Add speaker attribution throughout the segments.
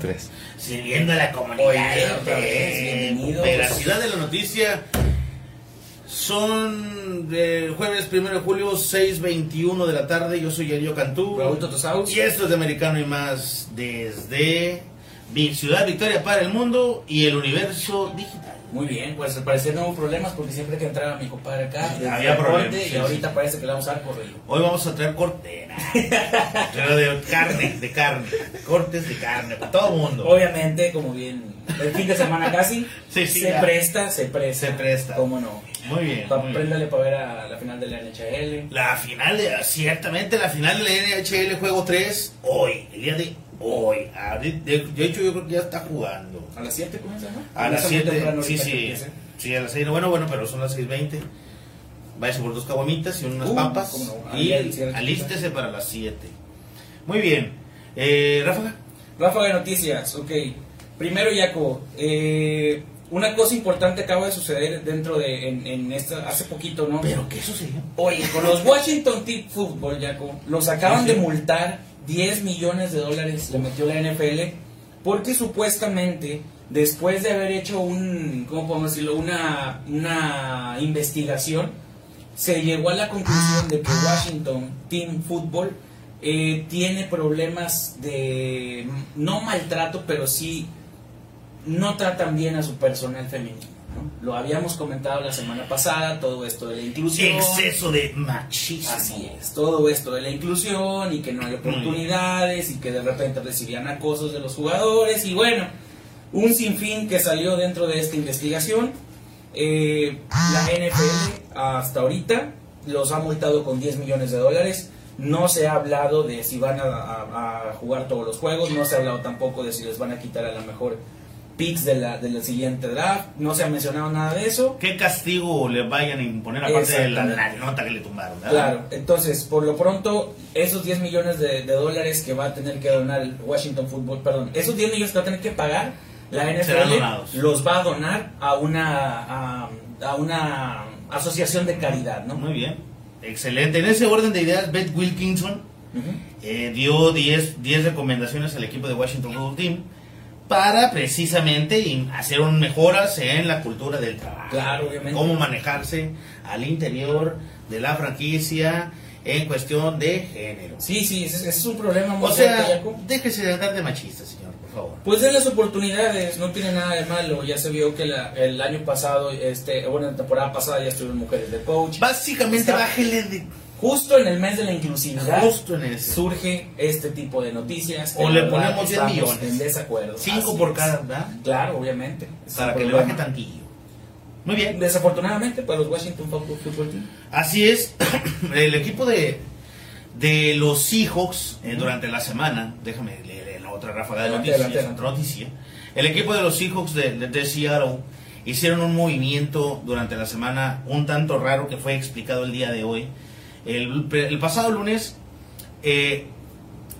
Speaker 1: Tres.
Speaker 2: Sirviendo a la comunidad.
Speaker 3: Oye, otra
Speaker 2: eh,
Speaker 3: vez, bienvenido.
Speaker 2: Veracidad de la noticia. Son de jueves 1 de julio, 6.21 de la tarde. Yo soy Elio Cantú.
Speaker 3: Raúl Totosaus.
Speaker 2: Y esto es de Americano y más desde mi ciudad Victoria para el mundo y el universo digital.
Speaker 3: Muy bien, pues al parecer no hubo problemas porque siempre que entraba mi compadre acá,
Speaker 2: Había problemas, sí,
Speaker 3: y ahorita
Speaker 2: sí.
Speaker 3: parece que le vamos a dar corrido.
Speaker 2: Hoy vamos a traer corte. Pero de carne, de carne. Cortes de carne para todo el mundo.
Speaker 3: Obviamente, como bien, el fin de semana casi, se
Speaker 2: ya.
Speaker 3: presta, se presta.
Speaker 2: Se presta.
Speaker 3: ¿Cómo no?
Speaker 2: Muy bien.
Speaker 3: Pa-
Speaker 2: muy bien.
Speaker 3: préndale para ver a la final de la NHL.
Speaker 2: La final, de, ciertamente la final de la NHL Juego 3, hoy, el día de hoy. De, hecho, yo creo que ya está jugando.
Speaker 3: ¿A las 7 comienza, no?
Speaker 2: A las
Speaker 3: Comienza muy
Speaker 2: 7,
Speaker 3: temprano
Speaker 2: sí, sí. Sí, a las 6. Bueno, bueno, pero son las 6.20. Váyase por dos caguamitas y unas
Speaker 3: Uh,
Speaker 2: papas.
Speaker 3: no.
Speaker 2: Y alístese para las 7. Muy bien. Eh, Rafa,
Speaker 3: Ráfaga de noticias, ok. Primero, Yaco, eh, una cosa importante acaba de suceder dentro de, en, en esta, hace poquito, ¿no?
Speaker 2: ¿pero qué sucedió?
Speaker 3: Oye, con los Washington Team Football, Yaco, los acaban
Speaker 2: sí.
Speaker 3: de multar 10 millones de dólares, le metió la NFL, porque supuestamente, después de haber hecho un, ¿cómo podemos decirlo? Una, una investigación, se llegó a la conclusión de que Washington Team Football eh, tiene problemas de, no maltrato, pero sí no tratan bien a su personal femenino. ¿No? Lo habíamos comentado la semana pasada, todo esto de la inclusión.
Speaker 2: Exceso de machismo.
Speaker 3: Así es, todo esto de la inclusión y que no hay oportunidades y que de repente recibían acosos de los jugadores y bueno, un sinfín que salió dentro de esta investigación. Eh, la NFL hasta ahorita los ha multado con 10 millones de dólares. No se ha hablado de si van a, a- a jugar todos los juegos, no se ha hablado tampoco de si les van a quitar a la mejor picks de la, de la siguiente draft, no se ha mencionado nada de eso.
Speaker 2: ¿Qué castigo le vayan a imponer aparte de la, la nota que le tumbaron? ¿verdad?
Speaker 3: Claro, entonces, por lo pronto, esos 10 millones de, de dólares que va a tener que donar Washington Football, perdón, esos 10 millones que va a tener que pagar la NFL, los va a donar a una, a, a una asociación de caridad, ¿no?
Speaker 2: Muy bien. Excelente. En ese orden de ideas, Beth Wilkinson
Speaker 3: Ujú.
Speaker 2: eh, dio 10 10 recomendaciones al equipo de Washington Football Team para precisamente hacer un mejoras en la cultura del trabajo.
Speaker 3: Claro, obviamente.
Speaker 2: Cómo manejarse al interior de la franquicia en cuestión de género.
Speaker 3: Sí, sí, ese, es un problema muy
Speaker 2: O sea, déjese de andar de machista, señor, por favor.
Speaker 3: Pues den las oportunidades, no tiene nada de malo. Ya se vio que la- el año pasado, este, bueno, la temporada pasada ya estuvieron mujeres de coach.
Speaker 2: Básicamente, bájele de
Speaker 3: Justo en el mes de la inclusividad.
Speaker 2: justo en ese.
Speaker 3: surge este tipo de noticias.
Speaker 2: O le
Speaker 3: verdad,
Speaker 2: ponemos 10
Speaker 3: estamos
Speaker 2: millones.
Speaker 3: En desacuerdo.
Speaker 2: Cinco
Speaker 3: Así
Speaker 2: por
Speaker 3: es.
Speaker 2: cada, ¿verdad?
Speaker 3: Claro, obviamente.
Speaker 2: Para que le
Speaker 3: problema.
Speaker 2: baje tantillo. Muy bien.
Speaker 3: Desafortunadamente para los Washington Football Team.
Speaker 2: Así es, el equipo de, de los Seahawks eh, durante la semana, déjame leer la otra ráfaga de noticias,
Speaker 3: adelante, adelante.
Speaker 2: noticia. El equipo de los Seahawks de, de, de Seattle hicieron un movimiento durante la semana un tanto raro que fue explicado el día de hoy. El, el pasado lunes, eh,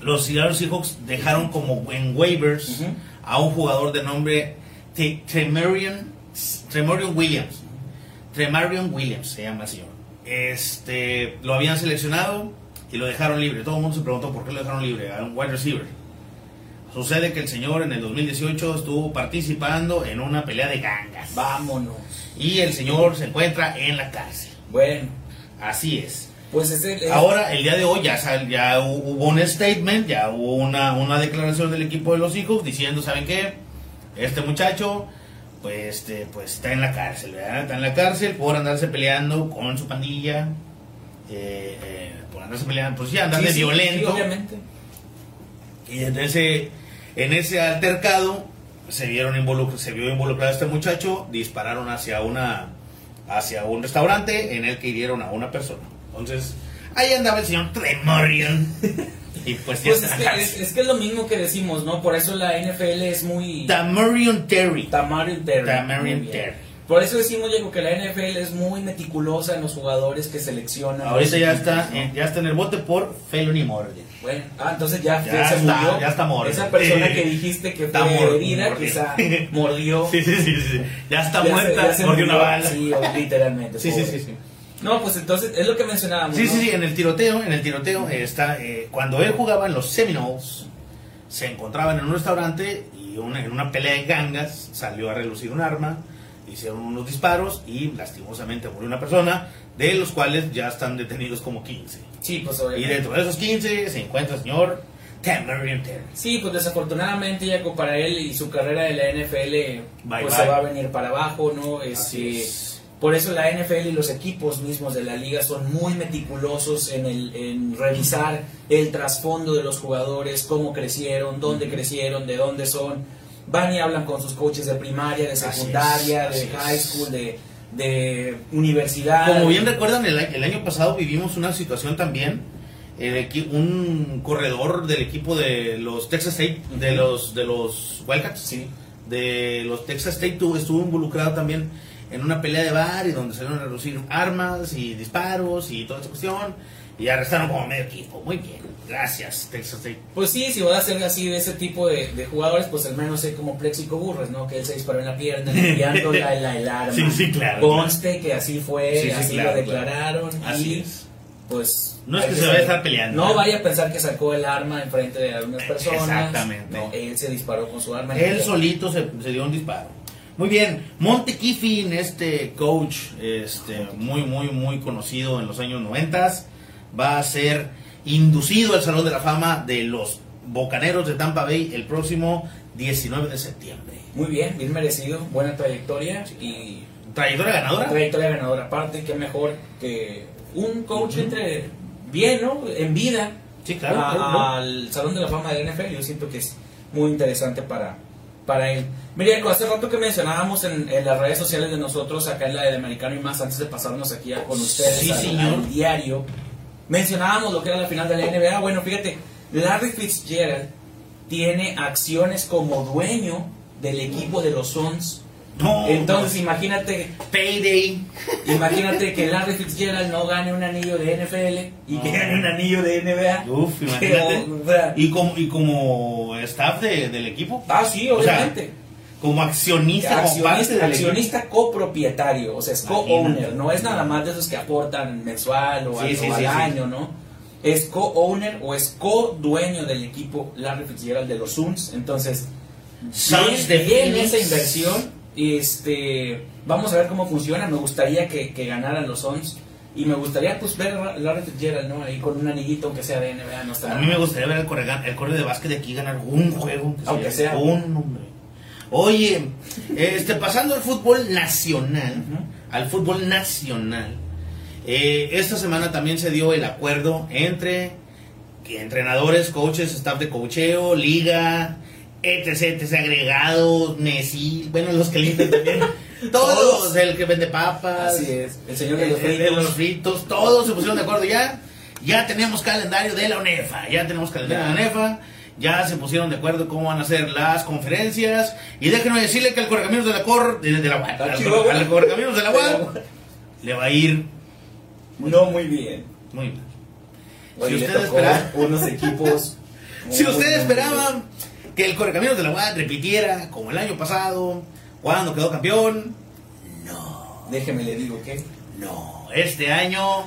Speaker 2: los Seattle Seahawks dejaron como en waivers a un jugador de nombre T- Tremarion, Tremarion Williams. Tremarion Williams se llama el señor. Este, lo habían seleccionado y lo dejaron libre. Todo el mundo se preguntó por qué lo dejaron libre a un wide receiver. Sucede que el señor en el 2018 estuvo participando en una pelea de gangas.
Speaker 3: Vámonos.
Speaker 2: Y el señor se encuentra en la cárcel.
Speaker 3: Bueno,
Speaker 2: Así es.
Speaker 3: Pues es
Speaker 2: Ahora, el día de hoy ya, sal- ya hu- hubo un statement, ya hubo una, una declaración del equipo de los hijos diciendo, ¿saben qué? Este muchacho, pues, este, pues está en la cárcel, ¿verdad? Está en la cárcel por andarse peleando con su pandilla, eh, eh, por andarse peleando, pues ya andar
Speaker 3: Sí,
Speaker 2: de
Speaker 3: sí,
Speaker 2: violento.
Speaker 3: sí, obviamente.
Speaker 2: Y en ese, en ese altercado se vieron involucr- se vio involucrado este muchacho, dispararon hacia una hacia un restaurante en el que hirieron a una persona. Entonces, ahí andaba el señor Tremorion. y pues
Speaker 3: Pues es que, es, es que es lo mismo que decimos, ¿no? Por eso la NFL es muy...
Speaker 2: Tamarion Terry.
Speaker 3: Tamarion Terry.
Speaker 2: Tamarion. Terry.
Speaker 3: Por eso decimos, Diego, que la NFL es muy meticulosa en los jugadores que seleccionan.
Speaker 2: Ahorita ya está, en, ya está en el bote por felony murder.
Speaker 3: Bueno, ah, entonces ya,
Speaker 2: Ya
Speaker 3: se
Speaker 2: está,
Speaker 3: murió.
Speaker 2: ya está muerto.
Speaker 3: Esa persona que dijiste que
Speaker 2: Está
Speaker 3: fue
Speaker 2: mor-
Speaker 3: herida, quizá mordió.
Speaker 2: Sí, sí, sí, sí. Ya está
Speaker 3: Ya se-
Speaker 2: muerta,
Speaker 3: ya se
Speaker 2: mordió una bala.
Speaker 3: Sí, literalmente.
Speaker 2: Sí, sí, sí, sí.
Speaker 3: No, pues entonces es lo que mencionábamos.
Speaker 2: Sí,
Speaker 3: ¿no?
Speaker 2: sí, sí, en el tiroteo, en el tiroteo está, eh, cuando él jugaba en los Seminoles, se encontraban en un restaurante y una- en una pelea de gangas salió a relucir un arma, hicieron unos disparos y lastimosamente murió una persona, de los cuales ya están detenidos como 15.
Speaker 3: Sí, pues
Speaker 2: Y
Speaker 3: obviamente.
Speaker 2: dentro de esos 15 se encuentra el señor Tamarion.
Speaker 3: Sí, pues desafortunadamente ya para él y su carrera de la NFL
Speaker 2: Bye,
Speaker 3: pues
Speaker 2: bye.
Speaker 3: se va a venir para abajo, ¿no?
Speaker 2: Así
Speaker 3: Este,
Speaker 2: es.
Speaker 3: Por eso la NFL y los equipos mismos de la liga son muy meticulosos en, el, en revisar el trasfondo de los jugadores, cómo crecieron, dónde crecieron, de dónde son. Van y hablan con sus coaches de primaria, de
Speaker 2: Así es,
Speaker 3: secundaria,
Speaker 2: así
Speaker 3: de high school, de, de universidad.
Speaker 2: Como bien recuerdan, el, año pasado vivimos una situación también. El un corredor del equipo de los Texas State, de los de los Wildcats,
Speaker 3: Sí.
Speaker 2: de los Texas State, tuvo- estuvo involucrado también en una pelea de bar y donde salieron a reducir armas y disparos y toda esa cuestión. Y arrestaron como medio equipo. Muy bien, gracias, Texas State.
Speaker 3: Pues sí, si vas a ser así de ese tipo de, de jugadores, pues al menos sé como Plexico Burres, ¿no? Que él se disparó en la pierna, limpiando la, la- el arma.
Speaker 2: Sí, sí, claro,
Speaker 3: Conste que así fue,
Speaker 2: Sí, sí,
Speaker 3: así
Speaker 2: claro,
Speaker 3: lo declararon.
Speaker 2: Así
Speaker 3: y
Speaker 2: es.
Speaker 3: pues.
Speaker 2: No es que se vaya a estar peleando,
Speaker 3: No
Speaker 2: ¿no?
Speaker 3: vaya a pensar que sacó el arma enfrente de algunas personas.
Speaker 2: Exactamente.
Speaker 3: No, él se disparó con su arma.
Speaker 2: Él solito se, se dio un disparo. Muy bien, Monte Kiffin, este coach, este, muy, muy, muy conocido en los años 90, va a ser inducido al Salón de la Fama de los Bocaneros de Tampa Bay el próximo 19 de septiembre.
Speaker 3: Muy bien, bien merecido, buena trayectoria y
Speaker 2: ¿Trayectoria ganadora?
Speaker 3: trayectoria ganadora. Aparte, que mejor que un coach entre bien, ¿no? En vida
Speaker 2: Sí, claro.
Speaker 3: a-
Speaker 2: claro, claro.
Speaker 3: al Salón de la Fama del NFL. Yo siento que es muy interesante para, para él. Mira, hace rato que mencionábamos en, en las redes sociales de nosotros, acá en la del Americano y más, antes de pasarnos aquí a- con ustedes
Speaker 2: Sí,
Speaker 3: al,
Speaker 2: señor.
Speaker 3: al diario, mencionábamos lo que era la final de la NBA. Bueno, fíjate, Larry Fitzgerald tiene acciones como dueño del equipo de los Suns.
Speaker 2: No,
Speaker 3: Entonces,
Speaker 2: no.
Speaker 3: imagínate
Speaker 2: Payday.
Speaker 3: Imagínate que Larry Fitzgerald no gane un anillo de NFL y que gane un anillo de NBA.
Speaker 2: Uf, imagínate.
Speaker 3: O sea,
Speaker 2: Y como, y como staff de- del equipo,
Speaker 3: ah, sí,
Speaker 2: O sea,
Speaker 3: obviamente.
Speaker 2: como accionista, como
Speaker 3: accionista,
Speaker 2: del
Speaker 3: accionista copropietario, o sea, es co-owner, no es nada más de esos que aportan mensual o,
Speaker 2: Sí,
Speaker 3: al,
Speaker 2: sí,
Speaker 3: o al
Speaker 2: sí, sí.
Speaker 3: año, ¿no? Es co-owner o es co-dueño del equipo Larry Fitzgerald de los Suns, entonces, bien,
Speaker 2: de
Speaker 3: bien esa inversión, este, vamos a ver cómo funciona, me gustaría que, que ganaran los Suns. Y me gustaría pues ver a Larry Fitzgerald, ¿no? Ahí con un anillito aunque sea de NBA, no está
Speaker 2: A mí me gustaría ver el corre, el de básquet de aquí ganar un juego. que
Speaker 3: Aunque sea.
Speaker 2: Un hombre. Oye, este, pasando al fútbol nacional, al fútbol nacional, eh, esta semana también se dio el acuerdo entre entrenadores, coaches, staff de coacheo, liga, etc, etc, agregados, Messi, bueno, los que limpian también, todos,
Speaker 3: Todos.
Speaker 2: el que vende papas,
Speaker 3: Así es, el señor de
Speaker 2: el-
Speaker 3: los
Speaker 2: el de
Speaker 3: fritos.
Speaker 2: los fritos, todos se pusieron de acuerdo ya. Ya tenemos calendario de la UNEFA, ya tenemos calendario de la UNEFA, ya se pusieron de acuerdo cómo van a ser las conferencias. Y déjenme decirle que al Correcaminos de la Cor, de, de la al, al Correcaminos de la UAP, le va a ir
Speaker 3: No muy bien.
Speaker 2: muy bien.
Speaker 3: Oye,
Speaker 2: Si usted
Speaker 3: tocó
Speaker 2: espera-
Speaker 3: unos equipos.
Speaker 2: Si
Speaker 3: muy,
Speaker 2: usted
Speaker 3: muy
Speaker 2: esperaba que el Correcaminos de la UAP repitiera como el año pasado, cuando quedó campeón, no.
Speaker 3: Déjeme le digo que.
Speaker 2: no, este año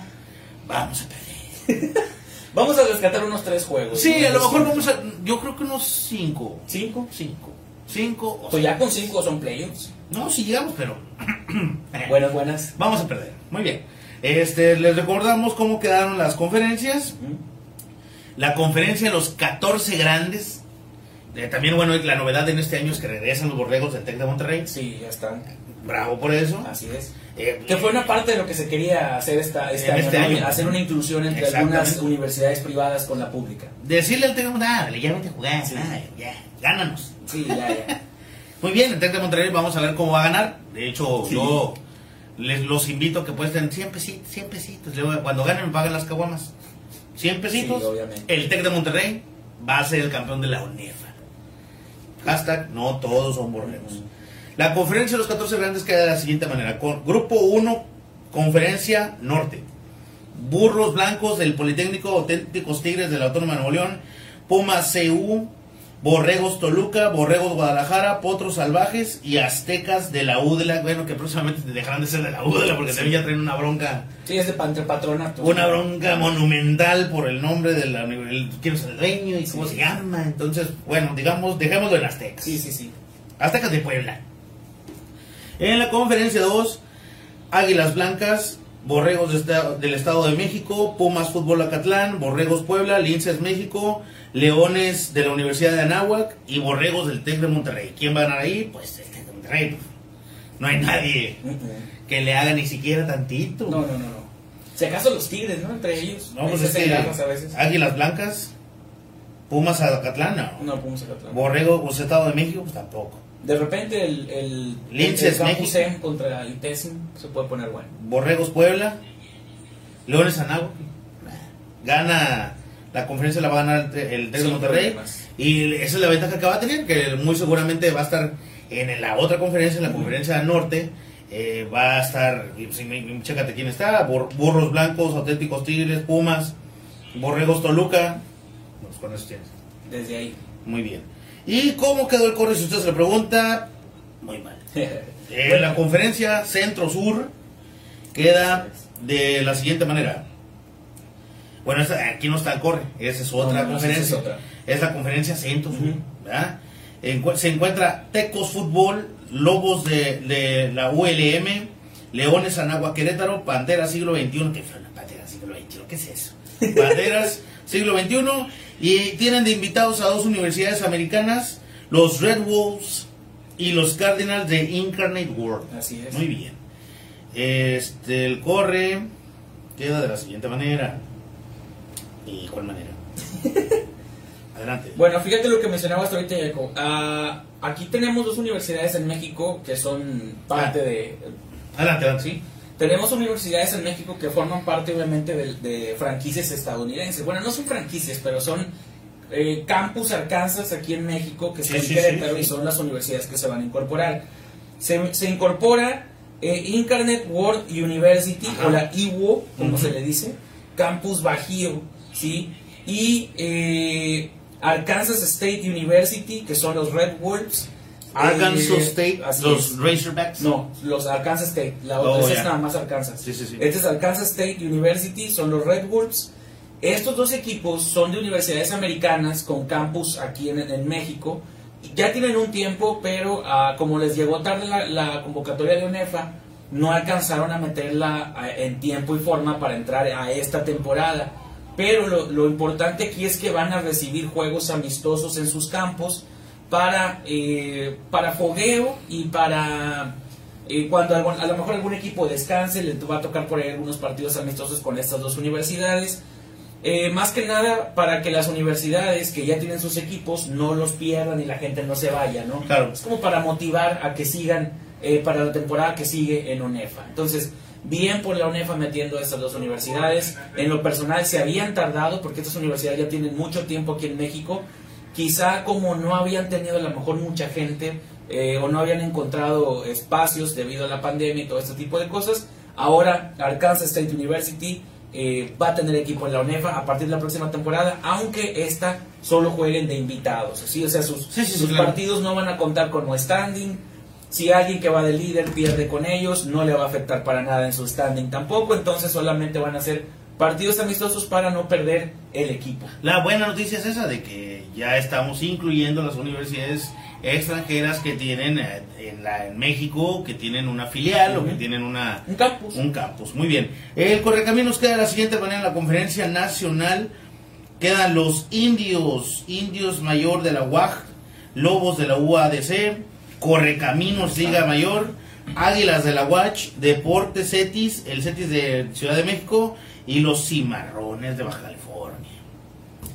Speaker 2: vamos a perder.
Speaker 3: Vamos a rescatar unos tres juegos.
Speaker 2: Sí,
Speaker 3: ¿no?
Speaker 2: a lo mejor vamos a. Yo creo que unos cinco.
Speaker 3: ¿Cinco?
Speaker 2: Cinco. Cinco o
Speaker 3: Pues ya con cinco son playoffs.
Speaker 2: No, sí llegamos, pero.
Speaker 3: Buenas, buenas.
Speaker 2: Vamos a perder. Muy bien. Este, les recordamos cómo quedaron las conferencias. La conferencia de los 14 grandes. Eh, también, bueno, la novedad en este año es que regresan los borregos del Tec de Monterrey.
Speaker 3: Sí, ya están.
Speaker 2: Bravo por eso.
Speaker 3: Así es.
Speaker 2: Eh,
Speaker 3: Que fue una parte de lo que se quería hacer esta, este, año,
Speaker 2: este
Speaker 3: ¿no?
Speaker 2: año.
Speaker 3: Hacer una inclusión entre algunas universidades privadas con la pública.
Speaker 2: Decirle al Tec de Monterrey, ya vente a jugar,
Speaker 3: Sí.
Speaker 2: ah, ya, gánanos.
Speaker 3: Sí, ya, ya.
Speaker 2: Muy bien, el Tec de Monterrey vamos a ver cómo va a ganar. De hecho,
Speaker 3: Sí.
Speaker 2: yo les los invito a que puesten 100 pesitos, 100 pesitos. Cuando ganen me pagan las caguamas. 100 pesitos.
Speaker 3: Sí, obviamente.
Speaker 2: el Tec de Monterrey va a ser el campeón de la UNEFA. Hashtag, no todos son borregos. La conferencia de los 14 grandes queda de la siguiente manera. Grupo 1, conferencia norte. Burros blancos del Politécnico, auténticos Tigres de la Autónoma de Nuevo León, Pumas CU, Borregos Toluca, Borregos Guadalajara, Potros Salvajes y Aztecas de la UDLA. Bueno, que próximamente dejarán de ser de la UDLA porque también ya traen una bronca.
Speaker 3: Sí, es de patronato.
Speaker 2: Una bronca monumental por el nombre de la, quién es el dueño y cómo se llama. Entonces, bueno, digamos, dejémoslo en Aztecas.
Speaker 3: Sí, sí, sí.
Speaker 2: Aztecas de Puebla. En la conferencia 2, Águilas Blancas, Borregos del Estado de México, Pumas Fútbol Acatlán, Borregos Puebla, Linces México, Leones de la Universidad de Anáhuac y Borregos del TEC de Monterrey. ¿Quién va a ganar ahí? Pues el TEC de Monterrey. No hay nadie que le haga ni siquiera tantito.
Speaker 3: No, no, no, no. Si acaso los Tigres, ¿no? Entre ellos.
Speaker 2: No, pues es que a veces. Águilas Blancas, Pumas Acatlán, no.
Speaker 3: No, Pumas Acatlán.
Speaker 2: Borregos Estado de México, pues tampoco.
Speaker 3: De repente el, el,
Speaker 2: Linces,
Speaker 3: el Campus M contra el Tessin se puede poner bueno.
Speaker 2: Borregos Puebla, Leones Anáhuac. Gana la conferencia la va a ganar el TEC de Monterrey. Y esa es la ventaja que va a tener, que muy seguramente va a estar en la otra conferencia, en la conferencia norte. Eh, va a estar, chécate quién está, Burros Blancos, Auténticos Tigres, Pumas, Borregos Toluca. con eso tienes.
Speaker 3: Desde ahí.
Speaker 2: Muy bien. ¿Y cómo quedó el correo? Si usted se le pregunta, muy mal. En la conferencia Centro-Sur queda de la siguiente manera. Bueno, aquí no está el corre, esa es otra conferencia. es, la conferencia Centro-Sur. se encuentra Tecos Fútbol, Lobos de, la ULM, Leones Anagua Querétaro, Panteras Siglo XXI. ¿Qué fue Panteras Siglo XXI? ¿Qué es eso? Panteras Siglo XXI y tienen de invitados a dos universidades americanas, los Red Wolves y los Cardinals de Incarnate World.
Speaker 3: Así es.
Speaker 2: Muy bien. Este, el corre queda de la siguiente manera. ¿Y cuál manera? Adelante.
Speaker 3: Bueno, fíjate lo que mencionabas ahorita, Jacob. Ah, aquí tenemos dos universidades en México que son parte ah. de...
Speaker 2: Adelante, adelante.
Speaker 3: ¿sí? Tenemos universidades en México que forman parte obviamente de, franquicias estadounidenses. Bueno, no son franquicias, pero son eh, campus Arkansas aquí en México que se en y son las universidades que se van a incorporar. Se, incorpora eh, Incarnate World University o la IWO, como se le dice, Campus Bajío, ¿sí? Y eh, Arkansas State University, que son los Red Wolves,
Speaker 2: Arkansas State, los Razorbacks.
Speaker 3: No, los Arkansas State. La otra oh, es nada más Arkansas.
Speaker 2: Sí, sí, sí.
Speaker 3: Este es Arkansas State University, son los Red Wolves. Estos dos equipos son de universidades americanas con campus aquí en, México. Ya tienen un tiempo, pero ah, como les llegó tarde la, convocatoria de UNEFA, no alcanzaron a meterla ah, en tiempo y forma para entrar a esta temporada. Pero lo, lo importante aquí es que van a recibir juegos amistosos en sus campos para, eh, para fogueo y para eh, cuando a lo mejor algún equipo descanse, le va a tocar por ahí algunos partidos amistosos con estas dos universidades. Eh, más que nada para que las universidades que ya tienen sus equipos no los pierdan y la gente no se vaya, ¿no?
Speaker 2: Claro.
Speaker 3: Es como para motivar a que sigan para la temporada que sigue en ONEFA. Entonces, bien por la ONEFA metiendo estas dos universidades. En lo personal se habían tardado porque estas universidades ya tienen mucho tiempo aquí en México quizá como no habían tenido a lo mejor mucha gente eh, o no habían encontrado espacios debido a la pandemia y todo este tipo de cosas, ahora Arkansas State University eh, va a tener equipo en la UNEFA a partir de la próxima temporada, aunque esta solo jueguen de invitados, ¿sí? o sea, sus, sus partidos no van a contar con no standing, si alguien que va de líder pierde con ellos, no le va a afectar para nada en su standing tampoco, entonces solamente van a ser partidos amistosos para no perder el equipo.
Speaker 2: La buena noticia es esa de que ya estamos incluyendo las universidades extranjeras que tienen eh, en, la, en México, que tienen una filial o que tienen una,
Speaker 3: un campus.
Speaker 2: Un campus, muy bien. El Correcaminos queda de la siguiente manera en la conferencia nacional. Quedan los indios, indios mayor de la UAG, lobos de la UADC, Correcaminos Liga Mayor, Águilas de la UACH, Deportes Cetis, el Cetis de Ciudad de México y los Cimarrones de Baja California.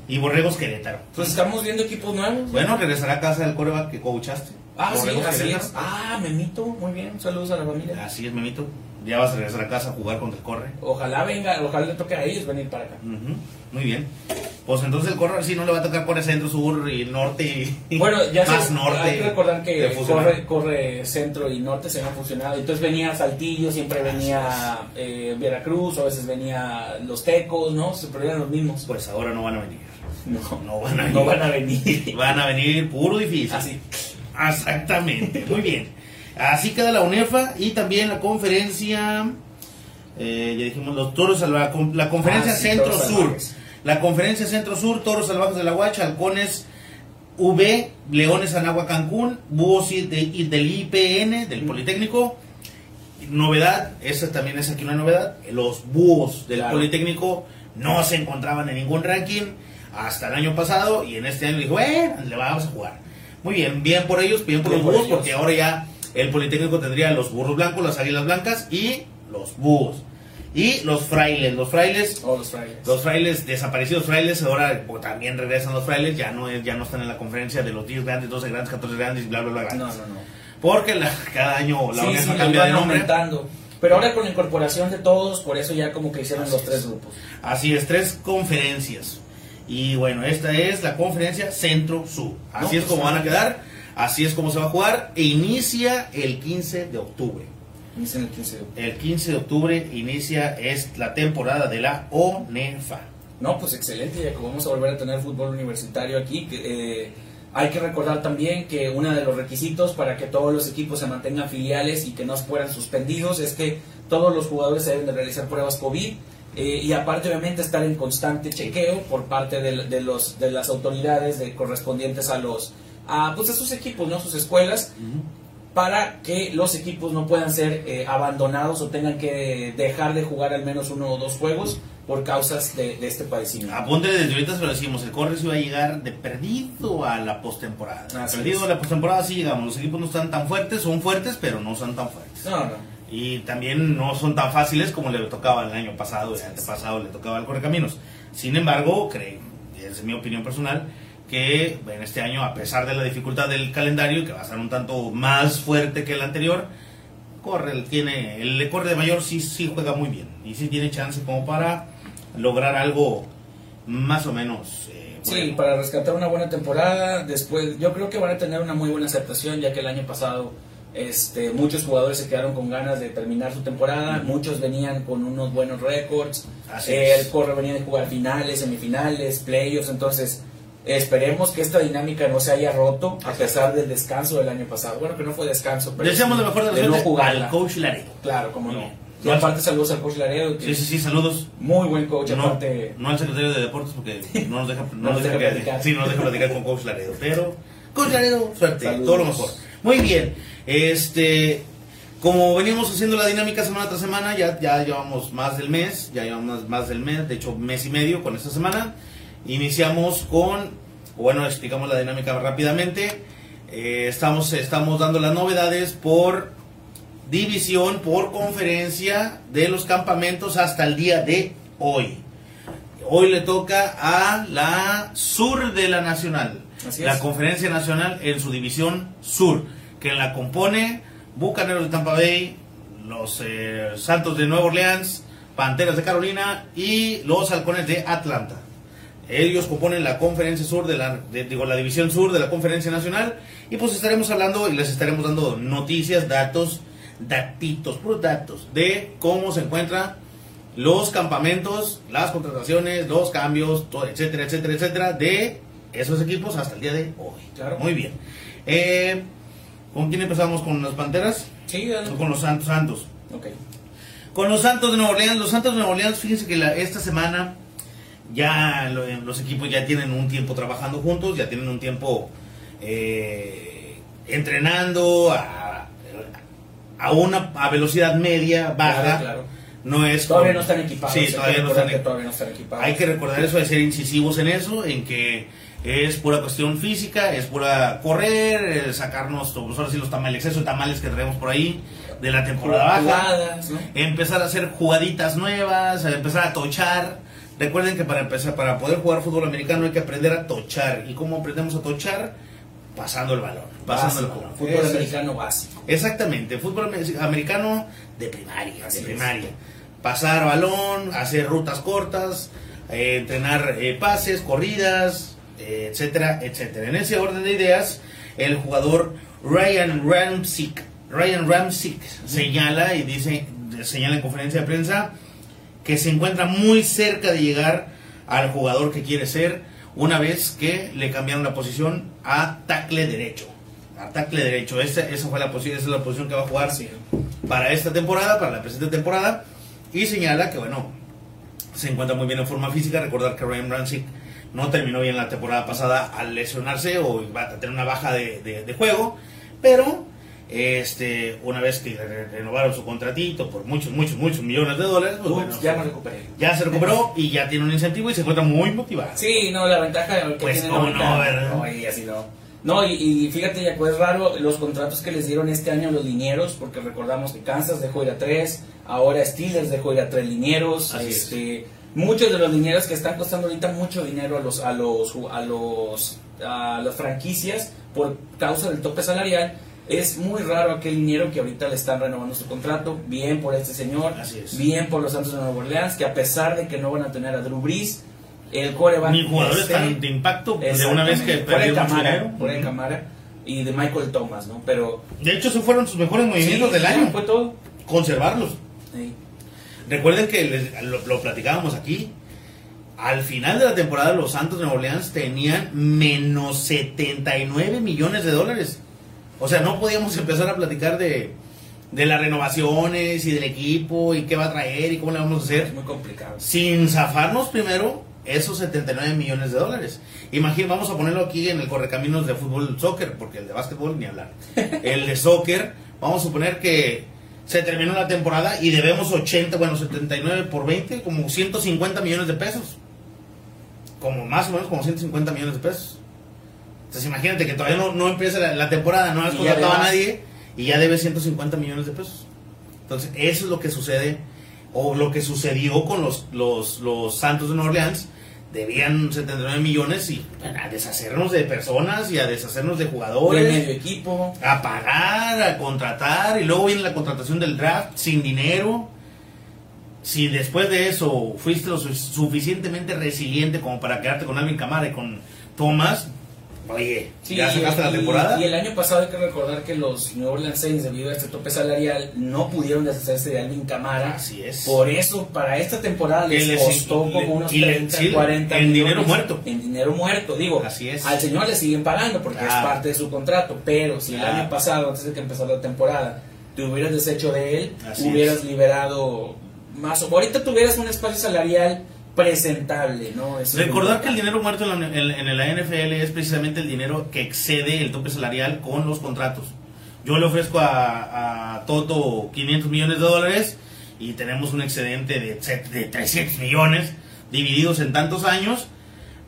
Speaker 2: Y Borregos Querétaro.
Speaker 3: Pues estamos viendo equipos nuevos.
Speaker 2: Bueno, regresará a casa del coreback que coachaste.
Speaker 3: Ah, sí, así es. Ah, Memito, muy bien. Saludos a la familia.
Speaker 2: Así es, Memito. Ya vas a regresar a casa a jugar contra el Corre.
Speaker 3: Ojalá venga, ojalá le toque a ellos venir para acá.
Speaker 2: Muy bien. Pues entonces el Corre sí no le va a tocar por el centro, sur y norte y
Speaker 3: bueno, ya
Speaker 2: más norte.
Speaker 3: Hay que recordar que corre, corre, centro y norte se han funcionado. Entonces venía Saltillo, siempre venía eh, Veracruz, a veces venía Los Tecos, ¿no? Se eran los mismos.
Speaker 2: Pues ahora no van a venir.
Speaker 3: No,
Speaker 2: No van a venir.
Speaker 3: no van a venir.
Speaker 2: Van a venir puro difícil.
Speaker 3: Así.
Speaker 2: Exactamente, muy bien. Así queda la UNEFA y también la conferencia, eh, ya dijimos los toros la conferencia
Speaker 3: Ah, sí,
Speaker 2: Centro
Speaker 3: Toros
Speaker 2: Sur.
Speaker 3: Salvajes.
Speaker 2: La conferencia Centro Sur, Toros Salvajes de la Huacha, Halcones V, Leones Anagua Cancún, Búhos y de- y del IPN, del Politécnico. Novedad, esa también es aquí una novedad, los Búhos del
Speaker 3: Claro.
Speaker 2: Politécnico no se encontraban en ningún ranking hasta el año pasado y en este año dijo, bueno, le vamos a jugar. Muy bien, bien por ellos, bien por
Speaker 3: Bien
Speaker 2: los
Speaker 3: por
Speaker 2: búhos,
Speaker 3: ellos.
Speaker 2: porque ahora ya el Politécnico tendría los burros blancos, las águilas blancas y los búhos. Y los frailes, los frailes,
Speaker 3: Oh, los frailes.
Speaker 2: los frailes, desaparecidos frailes, ahora pues, también regresan los frailes, ya no, es- ya no están en la conferencia de los 10 grandes, 12 grandes, 14 grandes bla, bla, bla.
Speaker 3: No,
Speaker 2: grandes.
Speaker 3: no, no.
Speaker 2: Porque la- cada año la
Speaker 3: sí, sí,
Speaker 2: cambia de nombre.
Speaker 3: aumentando. Pero ahora con la incorporación de todos, por eso ya como que hicieron
Speaker 2: Así
Speaker 3: los
Speaker 2: es.
Speaker 3: tres grupos.
Speaker 2: Así es, tres conferencias. Y bueno, esta es la conferencia Centro-Sur. Así
Speaker 3: No,
Speaker 2: es
Speaker 3: pues,
Speaker 2: como van a quedar, así es como se va a jugar. E inicia el 15 de octubre.
Speaker 3: Dicen el 15 de octubre.
Speaker 2: El 15 de octubre inicia es la temporada de la ONEFA.
Speaker 3: No, pues excelente, ya que vamos a volver a tener fútbol universitario aquí. que, eh, hay que recordar también que uno de los requisitos para que todos los equipos se mantengan filiales y que no fueran suspendidos es que todos los jugadores se deben de realizar pruebas COVID eh, y aparte obviamente estar en constante chequeo por parte de, de los, de las autoridades de, correspondientes a los a, pues a sus equipos, ¿no? sus escuelas para que los equipos no puedan ser eh, abandonados o tengan que dejar de jugar al menos uno o dos juegos por causas de, de este padecimiento.
Speaker 2: Apunte desde ahorita se lo decimos, el Corres iba a llegar de perdido a la postemporada. Perdido
Speaker 3: es.
Speaker 2: a la postemporada sí llegamos, los equipos no están tan fuertes, son fuertes, pero no son tan fuertes.
Speaker 3: No, no.
Speaker 2: Y también no son tan fáciles como le tocaba el año pasado, el antepasado le tocaba al Correcaminos. Sin embargo, creo, es mi opinión personal, que en este año, a pesar de la dificultad del calendario, que va a ser un tanto más fuerte que el anterior, corre, tiene, el corre de mayor sí, sí juega muy bien y sí tiene chance como para lograr algo más o menos. eh,
Speaker 3: Sí,
Speaker 2: bueno.
Speaker 3: para rescatar una buena temporada, después yo creo que van a tener una muy buena aceptación ya que el año pasado este, muchos jugadores se quedaron con ganas de terminar su temporada, muchos venían con unos buenos récords, eh, el Corre venía de jugar finales, semifinales, playoffs, entonces esperemos que esta dinámica no se haya roto a pesar del descanso del año pasado. Bueno, que no fue descanso, pero
Speaker 2: Deseamos lo mejor de
Speaker 3: de no jugarla.
Speaker 2: al coach Laredo.
Speaker 3: Claro, como no. Y aparte saludos al coach Laredo,
Speaker 2: Sí, sí, sí, saludos.
Speaker 3: muy buen coach,
Speaker 2: No,
Speaker 3: aparte
Speaker 2: no al secretario de deportes porque no nos deja, no
Speaker 3: No
Speaker 2: nos
Speaker 3: nos
Speaker 2: deja,
Speaker 3: deja platicar.
Speaker 2: sí, no nos deja platicar con Coach Laredo. Pero, Coach Laredo, suerte,
Speaker 3: Saludos.
Speaker 2: todo lo mejor. Muy bien, este, como venimos haciendo la dinámica semana tras semana, ya, ya llevamos más del mes, ya llevamos más, más del mes, de hecho mes y medio con esta semana. Iniciamos con, bueno, explicamos la dinámica rápidamente. Eh, estamos, estamos dando las novedades por división, por conferencia de los campamentos hasta el día de hoy. Hoy le toca a la sur de la nacional,
Speaker 3: Así
Speaker 2: la
Speaker 3: es.
Speaker 2: conferencia nacional en su división sur, que la compone Bucaneros de Tampa Bay, los eh, Santos de Nueva Orleans, Panteras de Carolina y los Halcones de Atlanta. Ellos componen la conferencia sur de la, de- digo, la división sur de la conferencia nacional y pues estaremos hablando y les estaremos dando noticias, datos, datitos, puros datos de cómo se encuentran los campamentos, las contrataciones, los cambios, todo, etcétera, etcétera, etcétera, de esos equipos hasta el día de hoy.
Speaker 3: Claro.
Speaker 2: Muy bien. Eh, ¿Con quién empezamos? ¿Con las Panteras?
Speaker 3: Sí, dale.
Speaker 2: ¿O con los Santos? Santos?
Speaker 3: Ok.
Speaker 2: Con los Santos de Nueva Orleans, los Santos de Nueva Orleans, fíjense que la- esta semana ya lo- los equipos ya tienen un tiempo trabajando juntos, ya tienen un tiempo eh, entrenando a, a una a velocidad media, baja.
Speaker 3: Claro, claro.
Speaker 2: No es
Speaker 3: Todavía no están equipados.
Speaker 2: Sí,
Speaker 3: hay que
Speaker 2: todavía no están
Speaker 3: todavía no están equipados.
Speaker 2: hay que recordar eso de ser incisivos en eso, en que es pura cuestión física, es pura correr, sacarnos pues ahora sí los tamales, exceso de tamales que traemos por ahí de la temporada baja, empezar a hacer jugaditas nuevas, empezar a tochar. Recuerden que para empezar, para poder jugar fútbol americano hay que aprender a tochar. ¿Y cómo aprendemos a tochar? Pasando el balón. Pasando el balón.
Speaker 3: Fútbol
Speaker 2: es.
Speaker 3: americano básico.
Speaker 2: Exactamente, fútbol ame- americano de primaria,
Speaker 3: Así
Speaker 2: de
Speaker 3: es.
Speaker 2: primaria. Pasar balón, hacer rutas cortas, eh, entrenar eh, pases, corridas, eh, etcétera, etcétera. En ese orden de ideas, el jugador Ryan Ramsick, Ryan Ramsick señala y dice, señala en conferencia de prensa que se encuentra muy cerca de llegar al jugador que quiere ser, una vez que le cambiaron la posición a tackle derecho. A tackle derecho. Esa, esa fue la posición, esa es la posición que va a jugar para esta temporada, para la presente temporada. Y señala que, bueno, se encuentra muy bien en forma física. Recordar que Ryan Ramsey no terminó bien la temporada pasada al lesionarse o va a tener una baja de, de- de juego. Pero este, una vez que re- renovaron su contratito por muchos, muchos, muchos millones de dólares, pues
Speaker 3: Ups,
Speaker 2: bueno,
Speaker 3: ya me recuperé.
Speaker 2: ya se recuperó y ya tiene un incentivo y se encuentra muy motivado.
Speaker 3: Sí, no, la ventaja que
Speaker 2: Pues, cómo
Speaker 3: ahorita-
Speaker 2: no, ¿verdad?
Speaker 3: No, y así no. No, y, y fíjate, ya es raro los contratos que les dieron este año a los linieros, porque recordamos que Kansas dejó ir a tres, ahora Steelers dejó ir a tres linieros.
Speaker 2: Así es.
Speaker 3: este, Muchos de los linieros que están costando ahorita mucho dinero a los a los a los a las franquicias por causa del tope salarial. Es muy raro aquel liniero que ahorita le están renovando su contrato, bien por este señor,
Speaker 2: Así es.
Speaker 3: bien por los Santos de Nueva Orleans, que a pesar de que no van a tener a Drew Brees, el coreback
Speaker 2: Ni jugadores
Speaker 3: este-
Speaker 2: tan de impacto de una vez que mucho
Speaker 3: Camara,
Speaker 2: dinero.
Speaker 3: fuera de Camara y de Michael Thomas, ¿no? Pero
Speaker 2: De hecho, esos fueron sus mejores movimientos
Speaker 3: Sí,
Speaker 2: del año.
Speaker 3: Fue todo.
Speaker 2: Conservarlos.
Speaker 3: Sí.
Speaker 2: Recuerden que les- lo, lo platicábamos aquí. Al final de la temporada, los Santos de Nueva Orleans tenían menos 79 millones de dólares. O sea, no podíamos empezar a platicar de, de las renovaciones y del equipo y qué va a traer y cómo le vamos a hacer
Speaker 3: Es muy complicado.
Speaker 2: sin zafarnos primero esos 79 millones de dólares. Imagínate, vamos a ponerlo aquí en el correcaminos de fútbol soccer, porque el de básquetbol ni hablar. El de soccer, vamos a suponer que se terminó la temporada y debemos 80, bueno, 79 por 20, como 150 millones de pesos. Como más o menos como 150 millones de pesos. Entonces imagínate que todavía no, no empieza la, la temporada, no has contratado a nadie y ya debe 150 millones de pesos. Entonces, eso es lo que sucede, o lo que sucedió con los, los, los Santos de Nueva Orleans. Debían 79 millones y bueno, a deshacernos de personas y a deshacernos de jugadores,
Speaker 3: medio equipo.
Speaker 2: a pagar, a contratar, y luego viene la contratación del draft sin dinero. Si después de eso fuiste lo su- suficientemente resiliente como para quedarte con Alvin Camara y con Thomas, oye,
Speaker 3: Sí,
Speaker 2: ya sacaste la temporada.
Speaker 3: Y el año pasado hay que recordar que los New Orleans Saints, debido a este tope salarial, no pudieron deshacerse de Alvin Camara.
Speaker 2: Así es.
Speaker 3: Por eso, para esta temporada les
Speaker 2: les-
Speaker 3: costó
Speaker 2: le-
Speaker 3: como unos
Speaker 2: y le-
Speaker 3: 30,
Speaker 2: sí,
Speaker 3: 40
Speaker 2: en dinero muerto.
Speaker 3: En dinero muerto, digo.
Speaker 2: Así es.
Speaker 3: Al señor le siguen pagando porque
Speaker 2: Claro.
Speaker 3: es parte de su contrato. Pero si el año pasado, antes de que empezara la temporada, te hubieras deshecho de él,
Speaker 2: Así
Speaker 3: hubieras
Speaker 2: es.
Speaker 3: liberado más. o- Ahorita tuvieras un espacio salarial presentable, ¿no? Eso
Speaker 2: Recordar que el dinero muerto en la, en- en la NFL es precisamente el dinero que excede el tope salarial con los contratos. Yo le ofrezco a, a Toto 500 millones de dólares y tenemos un excedente de, de 300 millones divididos en tantos años,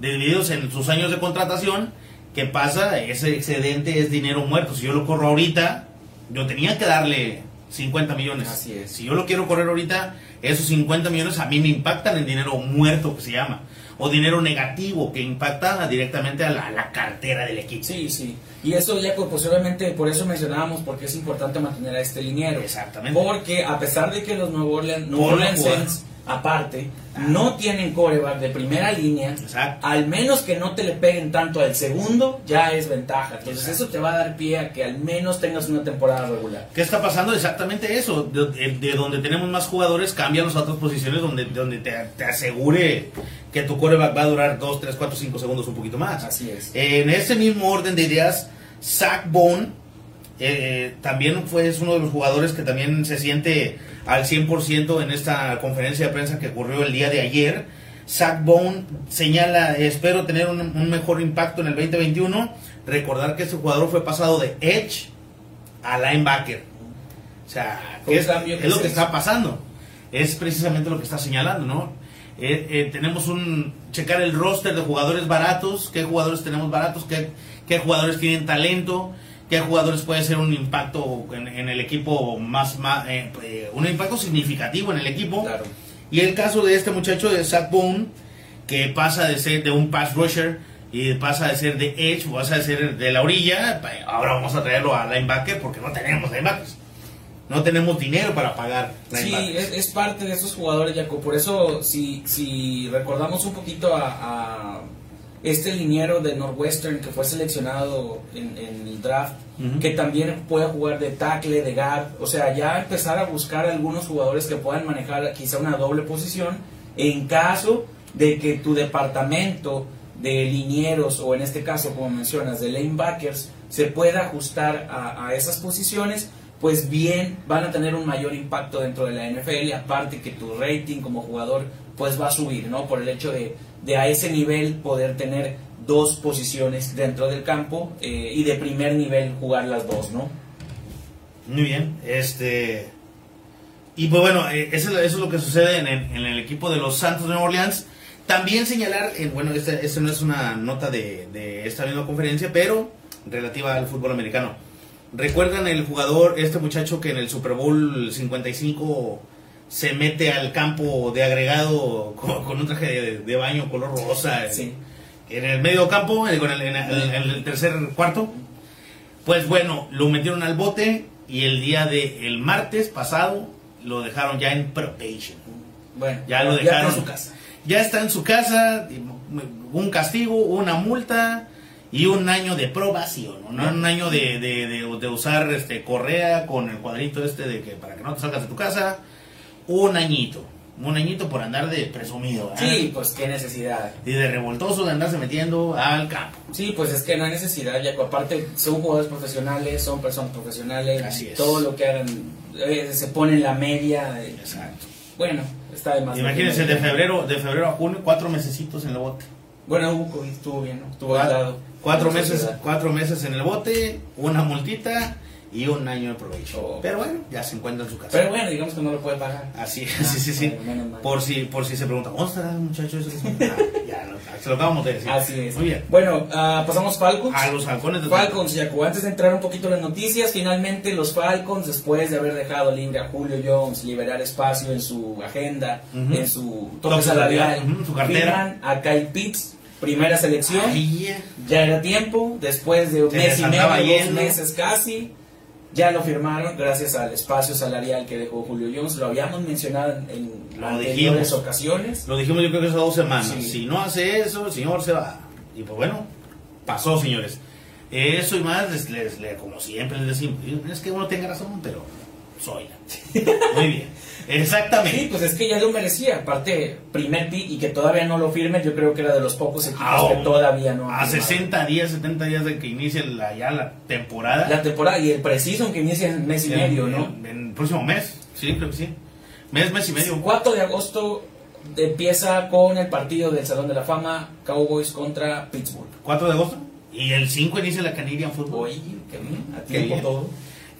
Speaker 2: divididos en sus años de contratación. ¿Qué pasa? Ese excedente es dinero muerto. Si yo lo corro ahorita, yo tenía que darle 50 millones.
Speaker 3: Así es.
Speaker 2: Si yo lo quiero correr ahorita, esos 50 millones a mí me impactan en dinero muerto que se llama. O dinero negativo que impacta directamente a la, a la cartera del equipo.
Speaker 3: Sí, sí. Y eso ya pues, posiblemente por eso mencionábamos porque es importante mantener a este liniero.
Speaker 2: Exactamente.
Speaker 3: Porque a pesar de que los Nuevo Orleans,
Speaker 2: no
Speaker 3: Orleans aparte, no tienen coreback de primera línea,
Speaker 2: Exacto.
Speaker 3: al menos que no te le peguen tanto al segundo, ya es ventaja. Entonces
Speaker 2: Exacto.
Speaker 3: eso te va a dar pie a que al menos tengas una temporada regular.
Speaker 2: ¿Qué está pasando? Exactamente eso. De, de- de donde tenemos más jugadores, cambian las otras posiciones donde, donde te, te asegure que tu coreback va a durar 2, 3, 4, 5 segundos un poquito más.
Speaker 3: Así es.
Speaker 2: En ese mismo orden de ideas, Zach Bone eh, también fue es uno de los jugadores que también se siente al 100% en esta conferencia de prensa que ocurrió el día de ayer. Zach Bone señala, espero tener un, un mejor impacto en el 2021. Recordar que este jugador fue pasado de Edge a linebacker. O sea, es,
Speaker 3: cambio que
Speaker 2: es lo que está pasando. Es precisamente lo que está señalando, ¿no? Eh, eh, tenemos un checar el roster de jugadores baratos, qué jugadores tenemos baratos, qué, qué jugadores tienen talento, qué jugadores puede ser un impacto en, en el equipo más, más eh, eh, un impacto significativo en el equipo.
Speaker 3: Claro.
Speaker 2: Y el caso de este muchacho de Zach Bone, que pasa de ser de un pass rusher y pasa de ser de edge, pasa de ser de la orilla, ahora vamos a traerlo a linebacker porque no tenemos linebackers. No tenemos dinero para pagar
Speaker 3: Sí,
Speaker 2: linebackers.
Speaker 3: es, es parte de esos jugadores, Jaco. Por eso, si, si recordamos un poquito a, a este liniero de Northwestern que fue seleccionado en, en el draft, que también puede jugar de tackle, de guard, o sea, ya empezar a buscar algunos jugadores que puedan manejar quizá una doble posición en caso de que tu departamento de linieros o en este caso, como mencionas, de lanebackers, se pueda ajustar a, a esas posiciones, pues bien van a tener un mayor impacto dentro de la NFL, aparte que tu rating como jugador pues va a subir, ¿no? Por el hecho de, de a ese nivel poder tener dos posiciones dentro del campo eh, y de primer nivel jugar las dos, ¿no?
Speaker 2: Muy bien, este... Y pues bueno, eh, eso, es lo que sucede en el, en el equipo de los Santos de Nueva Orleans. También señalar, eh, bueno, esta, esta no es una nota de, de esta misma conferencia, pero relativa al fútbol americano. ¿Recuerdan el jugador, este muchacho que en el Super Bowl 55 se mete al campo de agregado con, con un traje de, de baño color rosa?
Speaker 3: Sí.
Speaker 2: En el medio campo, en el, en el- en el tercer cuarto. Pues bueno, lo metieron al bote y el día de el martes pasado lo dejaron ya en probation.
Speaker 3: Bueno,
Speaker 2: Ya lo
Speaker 3: está
Speaker 2: dejaron.
Speaker 3: en su casa.
Speaker 2: Ya está en su casa, un castigo, una multa y un año de probación, ¿no? Un año de, de, de- de usar este correa con el cuadrito este de que para que no te salgas de tu casa, un añito, un añito por andar de presumido, ¿verdad?
Speaker 3: Sí, pues qué necesidad.
Speaker 2: y de revoltoso de andarse metiendo al campo.
Speaker 3: Sí, pues es que no hay necesidad, ya aparte son jugadores profesionales, son personas profesionales,
Speaker 2: Así es.
Speaker 3: todo lo que hagan eh, se pone en la media. eh,
Speaker 2: Exacto.
Speaker 3: Bueno, está de más.
Speaker 2: Imagínense de febrero, de febrero a junio, cuatro mesecitos en el bote.
Speaker 3: Bueno, hubo COVID, estuvo bien, ¿no? Estuvo
Speaker 2: Cuatro, cuatro meses, cuatro meses en el bote, una multita y un año de provecho.
Speaker 3: Oh.
Speaker 2: Pero bueno, ya se encuentra en su casa.
Speaker 3: Pero bueno, digamos que no lo puede pagar.
Speaker 2: Así
Speaker 3: Ah,
Speaker 2: sí, sí, sí.
Speaker 3: bueno, menos mal.
Speaker 2: Por si, por si se pregunta, ¿dónde estará el muchacho se- Ah, ya, lo- se lo acabamos de decir.
Speaker 3: Así es.
Speaker 2: Muy bien.
Speaker 3: Bueno, ah, pasamos Falcons.
Speaker 2: A los halcones de
Speaker 3: Falcons, Jaco. Antes de entrar un poquito en las noticias, finalmente los Falcons, después de haber dejado libre a Julio Jones, liberar espacio en su agenda,
Speaker 2: Ujú.
Speaker 3: en su
Speaker 2: Tope
Speaker 3: salarial,
Speaker 2: salarial, ujú, su cartera.
Speaker 3: a Kyle Pitts, primera selección.
Speaker 2: Ay, ya.
Speaker 3: Ya era tiempo, después de un mes y medio, dos meses casi, ya lo firmaron gracias al espacio salarial que dejó Julio Jones. Lo habíamos mencionado en, anteriores
Speaker 2: dijimos.
Speaker 3: ocasiones.
Speaker 2: Lo dijimos yo creo que hace dos semanas.
Speaker 3: Sí.
Speaker 2: Si no hace eso, el señor se va. Y pues bueno, pasó, señores. Eso y más, les, les- les- como siempre les decimos, es que uno tenga razón, pero soy. Muy bien.
Speaker 3: Sí,
Speaker 2: Exactamente.
Speaker 3: pues es que ya lo merecía. Aparte, primer pick y que todavía no lo firme, yo creo que era de los pocos equipos
Speaker 2: Ah,
Speaker 3: que todavía no
Speaker 2: A
Speaker 3: firmado.
Speaker 2: 60 días, 70 días de que inicie la, ya la temporada.
Speaker 3: La temporada y el preciso, aunque inicia en mes y medio, ¿no?
Speaker 2: En, en el próximo mes, sí, creo que sí. Mes, mes y medio.
Speaker 3: 4 de agosto empieza con el partido del Salón de la Fama, Cowboys contra Pittsburgh.
Speaker 2: 4 de agosto. Y el 5 inicia la Canadian Football.
Speaker 3: Oye, qué bien, a tiempo todo.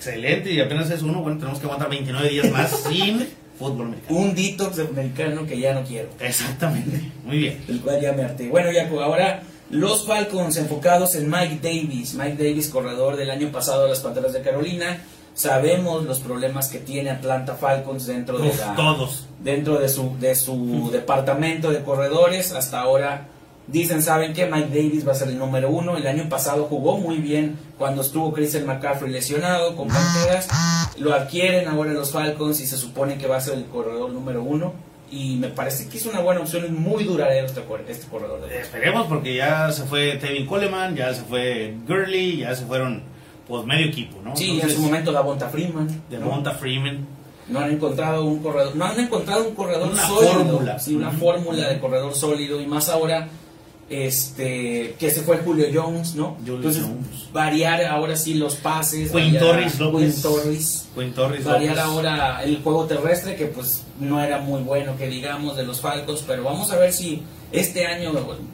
Speaker 2: Excelente, y apenas es uno. Bueno, tenemos que aguantar 29 días más sin fútbol americano.
Speaker 3: Un detox americano que ya no quiero.
Speaker 2: Exactamente. Muy bien.
Speaker 3: El cual ya me harté. Bueno, Jaco, ahora los Falcons enfocados en Mike Davis. Mike Davis, corredor del año pasado de las Panteras de Carolina. Sabemos los problemas que tiene Atlanta Falcons dentro de la,
Speaker 2: todos.
Speaker 3: dentro de su, de su departamento de corredores. Hasta ahora dicen, saben que Mike Davis va a ser el número uno. El año pasado jugó muy bien cuando estuvo Christian McCaffrey lesionado con Panteras. Lo adquieren ahora los Falcons y se supone que va a ser el corredor número uno. Y me parece que es una buena opción, es muy duradero este, este corredor. de-
Speaker 2: Esperemos porque ya se fue Tevin Coleman, ya se fue Gurley, ya se fueron pues medio equipo, ¿no?
Speaker 3: Sí, en su momento Davonta Freeman.
Speaker 2: De
Speaker 3: ¿no?
Speaker 2: Monta Freeman.
Speaker 3: No han encontrado un corredor, no han encontrado un corredor
Speaker 2: Una
Speaker 3: sólido,
Speaker 2: fórmula.
Speaker 3: sí, una fórmula de corredor sólido y más ahora este que se fue Julio Jones, ¿no?
Speaker 2: Julio
Speaker 3: Entonces
Speaker 2: Jones.
Speaker 3: variar ahora sí los pases,
Speaker 2: Quinn Torres López.
Speaker 3: Torres,
Speaker 2: Torres
Speaker 3: variar
Speaker 2: López.
Speaker 3: ahora el juego terrestre que pues no era muy bueno que digamos de los Falcons, pero vamos a ver si este año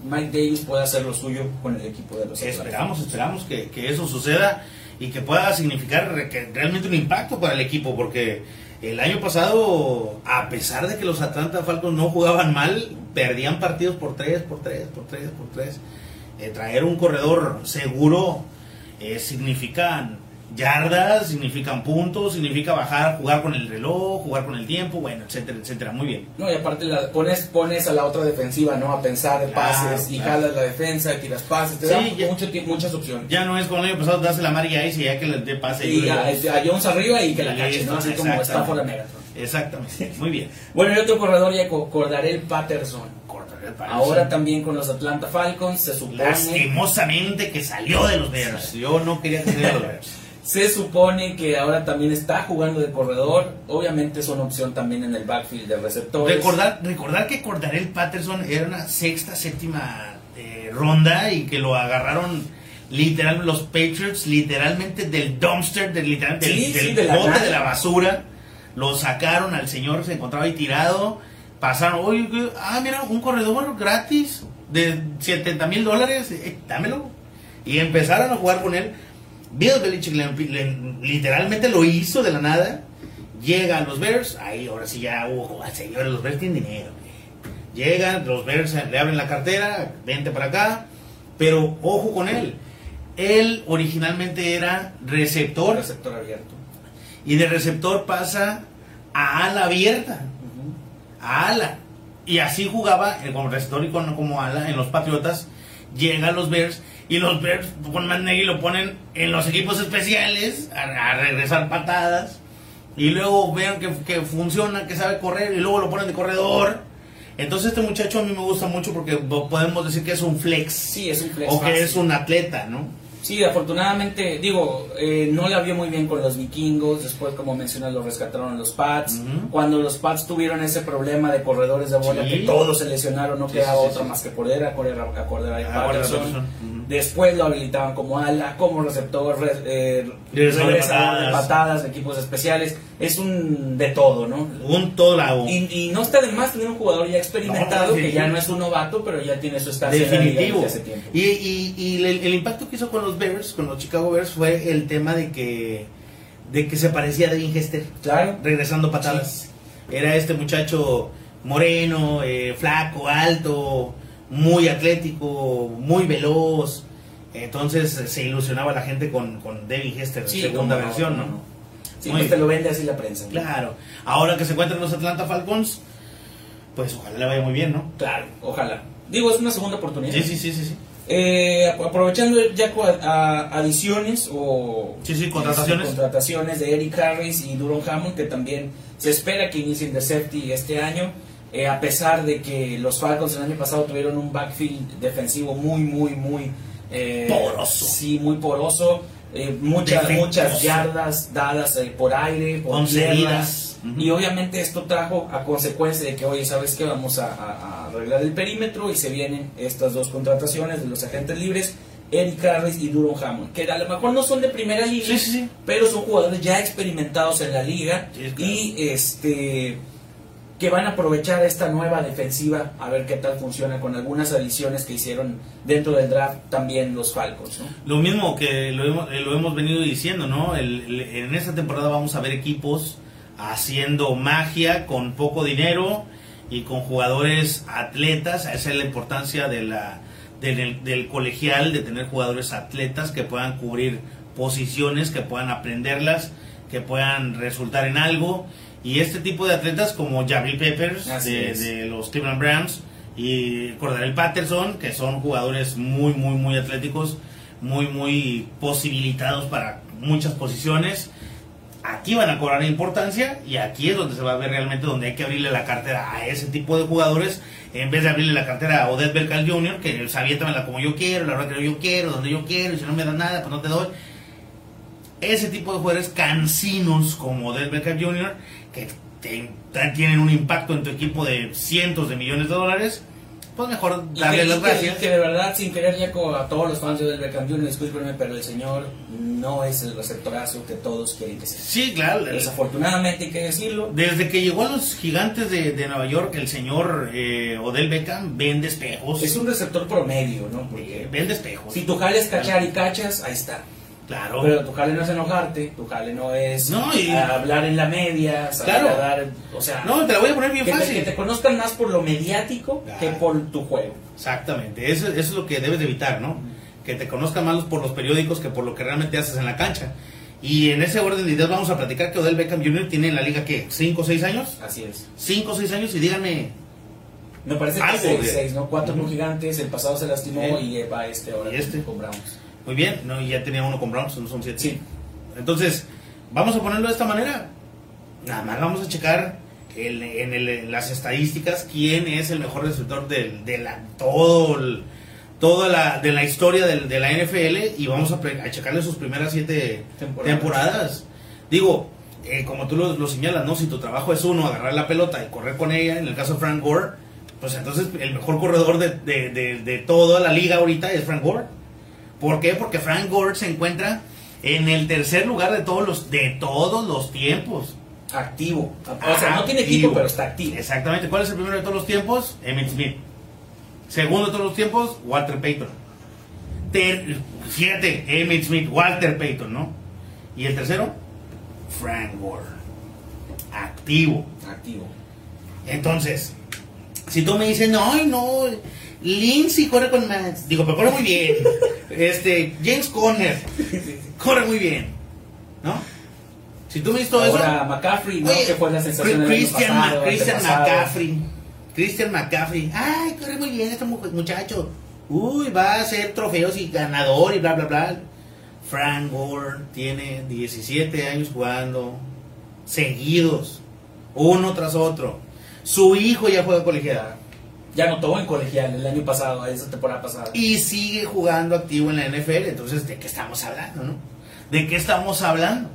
Speaker 3: Mike Davis puede hacer lo suyo con el equipo de los.
Speaker 2: Esperamos, esperamos que, que eso suceda y que pueda significar que realmente un impacto para el equipo, porque el año pasado, a pesar de que los Atlanta Falcons no jugaban mal, perdían partidos por 3, por 3, por 3, por 3. traer un corredor seguro eh, significan yardas, significan puntos, significa bajar, jugar con el reloj, jugar con el tiempo, bueno, etcétera, etcétera. Muy bien.
Speaker 3: No, y aparte la, pones, pones a la otra defensiva, ¿no? A pensar de
Speaker 2: Claro,
Speaker 3: pases y
Speaker 2: claro.
Speaker 3: jalas la defensa, tiras pases, te
Speaker 2: Sí,
Speaker 3: da
Speaker 2: ya-
Speaker 3: mucho tie- muchas opciones.
Speaker 2: Ya no es como el año pasado, das la Mari Ice y ya que le dé pase.
Speaker 3: y
Speaker 2: y-
Speaker 3: a Jones arriba y que la cache, ¿no? Así como está fuera Megatron.
Speaker 2: Exactamente, muy bien.
Speaker 3: Bueno, y otro corredor ya co- Cordarel Patterson.
Speaker 2: Cortaré el palo.
Speaker 3: Ahora también con los Atlanta Falcons se supone,
Speaker 2: Lastimosamente que salió de los Bears. Yo no quería que saliera de los Bears.
Speaker 3: se supone que ahora también está jugando de corredor. Obviamente es una opción también en el backfield de receptores.
Speaker 2: Recordar, recordar que Cordarel Patterson era una sexta, séptima eh, ronda y que lo agarraron literal los Patriots literalmente del dumpster, del literal del,
Speaker 3: Sí, sí,
Speaker 2: del
Speaker 3: de la
Speaker 2: bote
Speaker 3: nada.
Speaker 2: de la basura. Lo sacaron al señor, se encontraba ahí tirado. Pasaron, oye, ah, mira, un corredor gratis de 70 mil dólares, eh, dámelo. Y empezaron a jugar con él. Bill Belichick literalmente lo hizo de la nada. Llegan los Bears, ahí ahora sí ya hubo, ah, señores, los Bears tienen dinero. Llegan, los Bears le abren la cartera, vente para acá. Pero ojo con él. Él originalmente era receptor
Speaker 3: Receptor abierto.
Speaker 2: Y de receptor pasa a ala abierta, a ala. Y así jugaba eh, como receptor y con- como ala en los Patriotas. Llegan los Bears y los Bears con Matt lo ponen en los equipos especiales a, a regresar patadas. Y luego ven que, que funciona, que sabe correr y luego lo ponen de corredor. Entonces este muchacho a mí me gusta mucho porque po- podemos decir que es un flex.
Speaker 3: Sí, es un flex
Speaker 2: o que es un atleta, ¿no?
Speaker 3: Sí, afortunadamente, digo, eh, no la vio muy bien con los vikingos. Después, como mencionas, lo rescataron los Pats.
Speaker 2: Ujú.
Speaker 3: Cuando los Pats tuvieron ese problema de corredores de bola
Speaker 2: Sí.
Speaker 3: que todos se lesionaron, no
Speaker 2: Sí,
Speaker 3: quedaba
Speaker 2: sí,
Speaker 3: otra más que correr a correr a correr a
Speaker 2: Ah,
Speaker 3: Patterson. Después lo habilitaban como ala, como receptor, re- eh,
Speaker 2: Regresador de patadas.
Speaker 3: de equipos especiales. Es un de todo, ¿no?
Speaker 2: Un todo.
Speaker 3: Y, y no está de más tener un jugador ya experimentado
Speaker 2: No,
Speaker 3: que ya no es un novato, pero ya tiene su estancia
Speaker 2: Definitivo.
Speaker 3: desde hace tiempo.
Speaker 2: Y, y, y el, el impacto que hizo con los Bears, con los Chicago Bears, fue el tema de que, de que se parecía a Devin Hester,
Speaker 3: Claro.
Speaker 2: regresando patadas. Era este muchacho moreno, eh, flaco, alto, muy atlético, muy veloz. Entonces se ilusionaba la gente con, con Devin Hester,
Speaker 3: Sí,
Speaker 2: segunda
Speaker 3: no,
Speaker 2: versión, ¿no?
Speaker 3: no. Sí, pues te lo vende así la prensa. ¿no?
Speaker 2: Claro. Ahora que se encuentran los Atlanta Falcons, pues ojalá le vaya muy bien, ¿no?
Speaker 3: Claro, ojalá. Digo, es una segunda oportunidad.
Speaker 2: Sí, sí, sí, sí. sí.
Speaker 3: Eh, ap- aprovechando ya a- adiciones o
Speaker 2: Sí, sí, contrataciones.
Speaker 3: contrataciones de Eric Harris y Duron Hammond que también se espera que inicien de safety este año eh, a pesar de que los Falcons el año pasado tuvieron un backfield defensivo muy muy muy eh,
Speaker 2: Poroso.
Speaker 3: sí muy poroso eh, muchas muchas yardas dadas eh, por aire por
Speaker 2: Concedidas.
Speaker 3: tierra. Y obviamente esto trajo a consecuencia de que oye sabes que vamos a, a- a arreglar el perímetro y se vienen estas dos contrataciones de los agentes libres Eric Harris y Duron Hammond que a lo mejor no son de primera línea
Speaker 2: Sí, sí, sí.
Speaker 3: pero son jugadores ya experimentados en la liga
Speaker 2: claro.
Speaker 3: y este que van a aprovechar esta nueva defensiva a ver qué tal funciona con algunas adiciones que hicieron dentro del draft también los Falcons, ¿no?
Speaker 2: Lo mismo que lo hemos, eh, lo hemos venido diciendo, ¿no? El- el- en esta temporada vamos a ver equipos haciendo magia con poco dinero y con jugadores atletas. Esa es la importancia de la, del, del colegial, de tener jugadores atletas que puedan cubrir posiciones, que puedan aprenderlas, que puedan resultar en algo. Y este tipo de atletas como Jabril Peppers de los Cleveland Browns y Cordarel Patterson, que son jugadores muy, muy, muy atléticos, muy, muy posibilitados para muchas posiciones. Aquí van a cobrar importancia y aquí es donde se va a ver realmente donde hay que abrirle la cartera a ese tipo de jugadores en vez de abrirle la cartera a Odette Bercal Jr., que sabiéntamela como yo quiero, la hora que yo quiero, donde yo quiero, y si no me das nada, pues no te doy. Ese tipo de jugadores cansinos como Odette Beckham Jr., que te- tienen un impacto en tu equipo de cientos de millones de dólares, pues mejor darle las gracias.
Speaker 3: que de verdad, sin querer ya co- a todos los fans de Del Beckham Jr., discúlpenme, pero el señor no es el receptorazo que todos quieren que sea.
Speaker 2: Sí, claro.
Speaker 3: Desafortunadamente hay que decirlo.
Speaker 2: Desde que llegó a los gigantes de, de Nueva York, el señor eh, Odell Beckham vende espejos.
Speaker 3: Es un receptor promedio, ¿no? Porque
Speaker 2: vende espejos.
Speaker 3: si tu jale es cachar y cachas, ahí está.
Speaker 2: Claro.
Speaker 3: Pero tu jale no es enojarte, tu jale no es
Speaker 2: No, y-
Speaker 3: hablar en la media,
Speaker 2: Claro.
Speaker 3: dar, o sea,
Speaker 2: no, te la voy a poner bien
Speaker 3: que, te,
Speaker 2: fácil.
Speaker 3: que te conozcan más por lo mediático
Speaker 2: Claro.
Speaker 3: que por tu juego.
Speaker 2: Exactamente, eso, eso es lo que debes de evitar, ¿no? Que te conozcan más por los periódicos que por lo que realmente haces en la cancha. Y en ese orden de ideas vamos a platicar que Odell Beckham Jr. tiene en la liga, ¿qué? ¿5 o 6 años?
Speaker 3: Así es.
Speaker 2: 5 o 6 años y díganme,
Speaker 3: Me parece que
Speaker 2: Algo
Speaker 3: seis,
Speaker 2: de-
Speaker 3: seis, ¿no? Cuatro con gigantes, el pasado se lastimó
Speaker 2: Eh.
Speaker 3: y va este ahora
Speaker 2: Y este.
Speaker 3: con Browns.
Speaker 2: Muy bien, no, y ya tenía uno con Browns, no son 7.
Speaker 3: Sí.
Speaker 2: Entonces, vamos a ponerlo de esta manera. Nada más vamos a checar el- en, el- en las estadísticas quién es el mejor receptor del- de, la, todo el- toda la, de la historia del- de la NFL y vamos a, pre- a checarle sus primeras siete
Speaker 3: Temporadas.
Speaker 2: temporadas. Digo, eh, como tú lo, lo señalas, ¿no? Si tu trabajo es uno, agarrar la pelota y correr con ella, en el caso de Frank Gore, pues entonces el mejor corredor de, de, de, de toda la liga ahorita es Frank Gore. ¿Por qué? Porque Frank Gore se encuentra en el tercer lugar de todos los, de todos los tiempos.
Speaker 3: Activo. O sea, no tiene equipo, pero está activo.
Speaker 2: Exactamente. ¿Cuál es el primero de todos los tiempos? Emmett Smith. Segundo de todos los tiempos, Walter Payton. Ter- fíjate, Emmett Smith, Walter Payton, ¿no? Y el tercero, Frank Gore. Activo.
Speaker 3: Activo.
Speaker 2: Entonces, si tú me dices, no, no, Lindsay corre con más. Digo, pero corre muy bien. Este, James Conner, corre muy bien. ¿No? Si tú me dices todo
Speaker 3: Ahora
Speaker 2: eso.
Speaker 3: McCaffrey, ¿no?
Speaker 2: Oye,
Speaker 3: que fue la sensación del año
Speaker 2: Christian,
Speaker 3: pasado,
Speaker 2: Ma- Christian. McCaffrey. Christian McCaffrey. Ay, corre muy bien este mu- muchacho. Uy, va a ser trofeos y ganador y bla, bla, bla. Frank Gore tiene 17 años jugando seguidos, uno tras otro. Su hijo ya juega colegiada
Speaker 3: Ya anotó en colegial el año pasado, esa temporada pasada.
Speaker 2: y sigue jugando activo en la NFL. Entonces, ¿de qué estamos hablando, no? ¿De qué estamos hablando?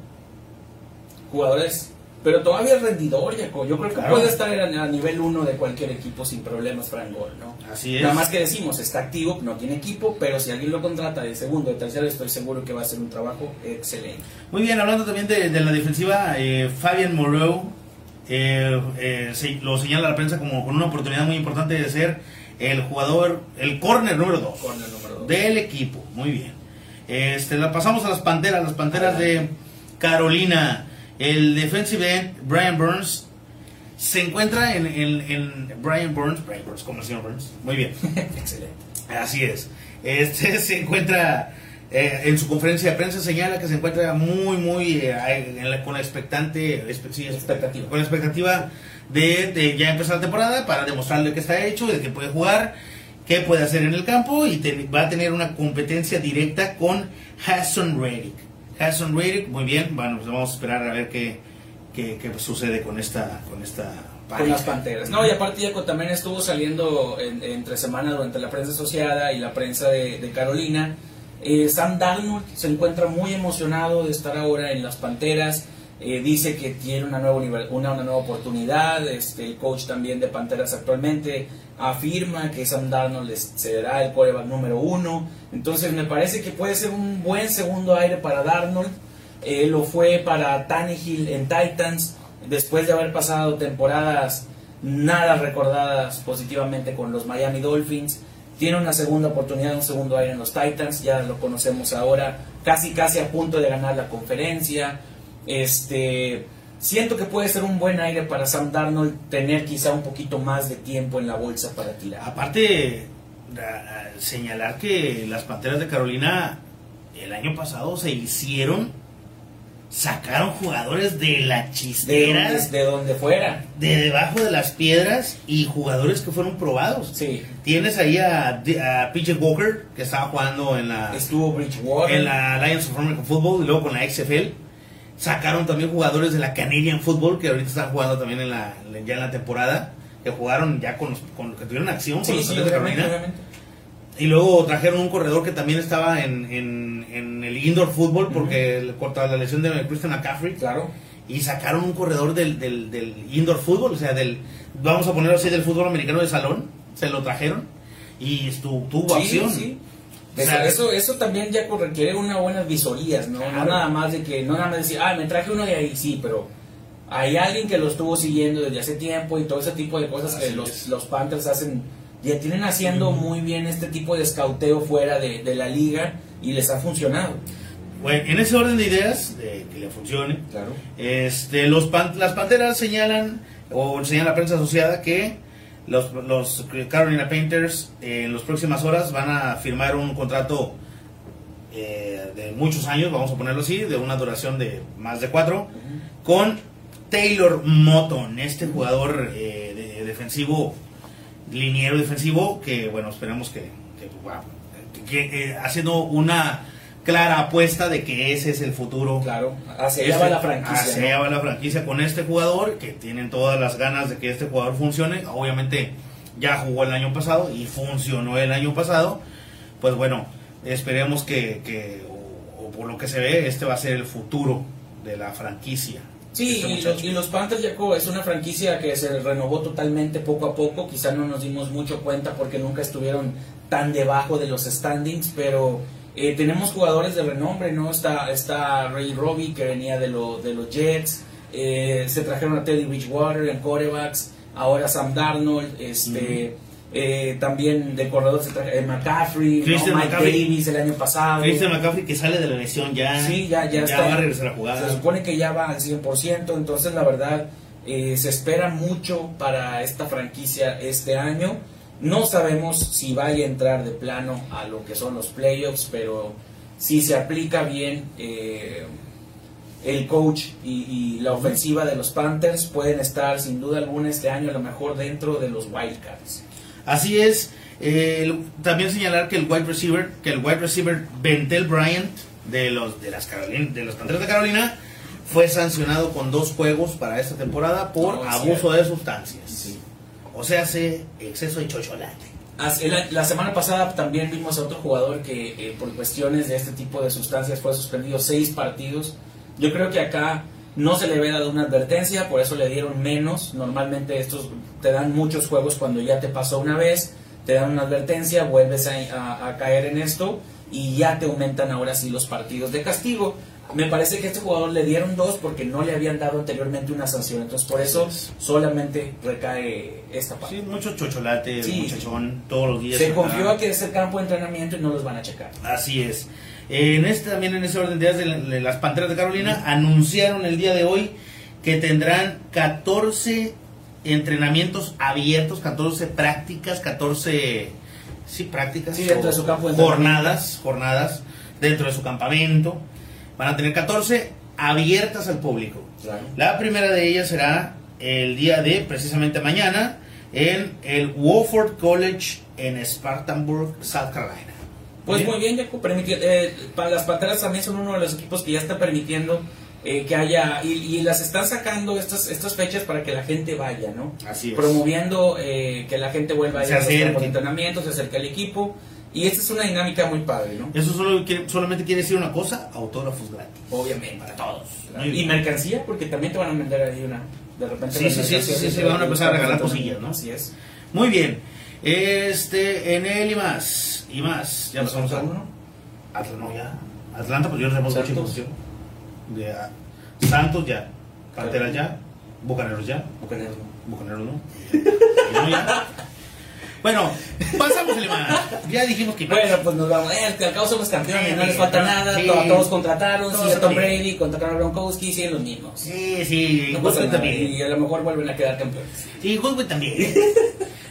Speaker 3: Jugadores. Pero todavía es rendidor, Jaco. Yo creo que puede estar a nivel uno de cualquier equipo sin problemas, Frank Gore, ¿no?
Speaker 2: Así es.
Speaker 3: Nada más que decimos, está activo, no tiene equipo, pero si alguien lo contrata de segundo, de tercero, estoy seguro que va a hacer un trabajo excelente.
Speaker 2: Muy bien, hablando también de, de la defensiva, eh, Fabian Moreau eh, eh, se- lo señala la prensa como con una oportunidad muy importante de ser el jugador, el corner número 2
Speaker 3: Corner número dos.
Speaker 2: del equipo. Muy bien. Este, la pasamos a las panteras, las panteras de Carolina. El defensive end, Brian Burns, se encuentra en, en- en Brian Burns, Brian Burns, como el señor Burns. Muy bien.
Speaker 3: excelente.
Speaker 2: Así es. Este se encuentra eh, en su conferencia de prensa señala que se encuentra muy muy eh, en la- con la expectante espe- sí,
Speaker 3: Expectativa.
Speaker 2: con la expectativa de, de ya empezar la temporada para demostrarle que está hecho, de que puede jugar, qué puede hacer en el campo y te- va a tener una competencia directa con Hassan Reddick. Hassan Reddick, muy bien, bueno, pues vamos a esperar a ver qué, qué, qué sucede con esta con esta
Speaker 3: Con las Panteras. No, y aparte Jaco también estuvo saliendo en- entre semana durante la prensa asociada y la prensa de, de Carolina. Eh, Sam Darnold se encuentra muy emocionado de estar ahora en las Panteras. Eh, dice que tiene una nueva, una, una nueva oportunidad. Este, el coach también de Panteras actualmente afirma que Sam Darnold será el quarterback número uno. Entonces me parece que puede ser un buen segundo aire para Darnold. Eh, lo fue para Tannehill en Titans después de haber pasado temporadas nada recordadas positivamente con los Miami Dolphins. Tiene una segunda oportunidad, un segundo aire en los Titans, ya lo conocemos ahora, casi casi a punto de ganar la conferencia. Este, siento que puede ser un buen aire para Sam Darnold tener quizá un poquito más de tiempo en la bolsa para tirar.
Speaker 2: Aparte, señalar que las Panteras de Carolina el año pasado se hicieron, sacaron jugadores de la
Speaker 3: De
Speaker 2: chistera,
Speaker 3: donde, de donde fuera.
Speaker 2: de debajo de las piedras y jugadores que fueron probados.
Speaker 3: Sí,
Speaker 2: Tienes ahí a, a PJ Walker, que estaba jugando en la,
Speaker 3: estuvo Bridgewater.
Speaker 2: en la Lions of American Football y luego con la XFL. Sacaron también jugadores de la Canadian Football, que ahorita están jugando también en la, ya en la temporada, que jugaron ya con los, con, que tuvieron acción con
Speaker 3: Sí,
Speaker 2: los
Speaker 3: sí,
Speaker 2: de Carolina. Y luego trajeron un corredor que también estaba en, en, en el indoor fútbol porque le- contra la lesión de Christian McCaffrey.
Speaker 3: Claro.
Speaker 2: Y sacaron un corredor del, del, del indoor fútbol, o sea, del, vamos a ponerlo así, del fútbol americano de salón. Se lo trajeron y estu- tuvo
Speaker 3: Sí,
Speaker 2: acción.
Speaker 3: sí.
Speaker 2: O
Speaker 3: Eso,
Speaker 2: sea,
Speaker 3: eso, eso también ya requiere una buenas visorías, ¿no?
Speaker 2: Claro.
Speaker 3: No nada más de que, no nada más decir, ah, me traje uno de ahí, sí, pero hay alguien que lo estuvo siguiendo desde hace tiempo y todo ese tipo de cosas que
Speaker 2: Así
Speaker 3: los,
Speaker 2: es.
Speaker 3: los Panthers hacen, ya tienen haciendo muy bien este tipo de escauteo fuera de, de la liga y les ha funcionado.
Speaker 2: Bueno, en ese orden de ideas, de que le funcione,
Speaker 3: Claro.
Speaker 2: Este, los pan- las Panteras señalan, o señala la prensa asociada, que los, los Carolina Painters eh, en las próximas horas van a firmar un contrato eh, de muchos años, vamos a ponerlo así, de una duración de más de cuatro, con Taylor Moton, este jugador eh, de- defensivo, liniero defensivo, que bueno, esperemos que, que, wow, que, eh, haciendo una clara apuesta de que ese es el futuro
Speaker 3: Claro. Hacia allá va la franquicia.
Speaker 2: Hacia
Speaker 3: ¿no?
Speaker 2: allá va la franquicia con este jugador, que tienen todas las ganas de que este jugador funcione. Obviamente ya jugó el año pasado y funcionó el año pasado. Pues bueno, esperemos que, que o, o por lo que se ve, este va a ser el futuro de la franquicia.
Speaker 3: Sí, y los, y los Panthers, Jaco, es una franquicia que se renovó totalmente poco a poco. Quizá no nos dimos mucho cuenta porque nunca estuvieron tan debajo de los standings, pero eh, tenemos jugadores de renombre, ¿no? Está, está Ray Robbie, que venía de, lo- de los Jets. eh, se trajeron a Teddy Bridgewater en corebacks. Ahora Sam Darnold. Este, eh, también de corredor se eh, McCaffrey, ¿no? Mike
Speaker 2: McCaffrey.
Speaker 3: Davis el año pasado.
Speaker 2: Christian McCaffrey que sale de la lesión ya.
Speaker 3: Sí, ya, ya, está.
Speaker 2: va a regresar a jugar.
Speaker 3: Se supone que ya va al 100%, entonces la verdad eh, se espera mucho para esta franquicia este año. No sabemos si vaya a entrar de plano a lo que son los playoffs, pero si se aplica bien eh, el coach y, y la ofensiva de los Panthers, pueden estar sin duda alguna este año a lo mejor dentro de los Wildcards.
Speaker 2: Así es. eh, también señalar que el wide receiver, que el wide receiver Bentel Bryant de los de las Carolina, de los Panteras de Carolina fue sancionado con dos juegos para esta temporada por abuso de sustancias.
Speaker 3: Sí.
Speaker 2: O sea, hace exceso de
Speaker 3: La, la semana pasada también vimos a otro jugador que eh, por cuestiones de este tipo de sustancias fue suspendido seis partidos. Yo creo que acá no se le había dado una advertencia, por eso le dieron menos. Normalmente estos te dan muchos juegos cuando ya te pasó una vez, te dan una advertencia, vuelves a, a- a caer en esto y ya te aumentan ahora sí los partidos de castigo. Me parece que a este jugador le dieron dos porque no le habían dado anteriormente una sanción, entonces por eso solamente recae esta parte.
Speaker 2: Sí, mucho chocolate,
Speaker 3: Sí.
Speaker 2: muchachón, todos los días.
Speaker 3: Se
Speaker 2: acá.
Speaker 3: confió a que es el campo de entrenamiento y no los van a checar.
Speaker 2: Así es. En este, también en ese orden de ideas de, la- de las Panteras de Carolina, anunciaron el día de hoy que tendrán 14 entrenamientos abiertos, 14 prácticas, 14 sí, prácticas,
Speaker 3: Sí, dentro
Speaker 2: o
Speaker 3: de su campo de
Speaker 2: jornadas, jornadas dentro de su campamento. Van a tener 14 abiertas al público. La primera de ellas será el día de, precisamente mañana, en el Wofford College en Spartanburg, South Carolina.
Speaker 3: Pues muy bien, Jaco. eh, las Panteras también son uno de los equipos que ya está permitiendo eh, que haya, y, y las están sacando estas, estas fechas para que la gente vaya, ¿no?
Speaker 2: Así es.
Speaker 3: Promoviendo eh, que la gente vuelva a ir
Speaker 2: Se
Speaker 3: a los
Speaker 2: acerque.
Speaker 3: campos de entrenamiento, se acerque al equipo. Y esta es una dinámica muy padre, ¿no?
Speaker 2: Eso solo quiere- solamente quiere decir una cosa, autógrafos gratis.
Speaker 3: Obviamente.
Speaker 2: Para todos.
Speaker 3: Y mercancía, porque también te van a vender ahí una. De repente,
Speaker 2: Sí, sí, sí, sí, sí, sí, van a empezar a regalar cosillas, ¿no?
Speaker 3: Así es.
Speaker 2: Muy bien. Este, en él y más. Y más. Ya nos vamos a
Speaker 3: uno.
Speaker 2: Atlanta, no, ya. Atlanta, pues yo hemos mucha información. De, ah, Santos ya. Panteras ya. Bucaneros ya.
Speaker 3: Bucaneros, ¿no?
Speaker 2: Bucaneros no. Y no ya. Bueno, pasamos el más. Ya dijimos que
Speaker 3: Bueno, pues nos vamos. Eh, al cabo somos campeones,
Speaker 2: Sí,
Speaker 3: no les falta
Speaker 2: sí.
Speaker 3: nada.
Speaker 2: Sí.
Speaker 3: to- Todos contrataron.
Speaker 2: Todos
Speaker 3: Sigue Tom. Brady, contrataron a Gronkowski, siguen los mismos.
Speaker 2: Sí, sí,
Speaker 3: No pasa nada,
Speaker 2: también.
Speaker 3: Y a lo mejor vuelven a quedar campeones.
Speaker 2: Y Goodwin también.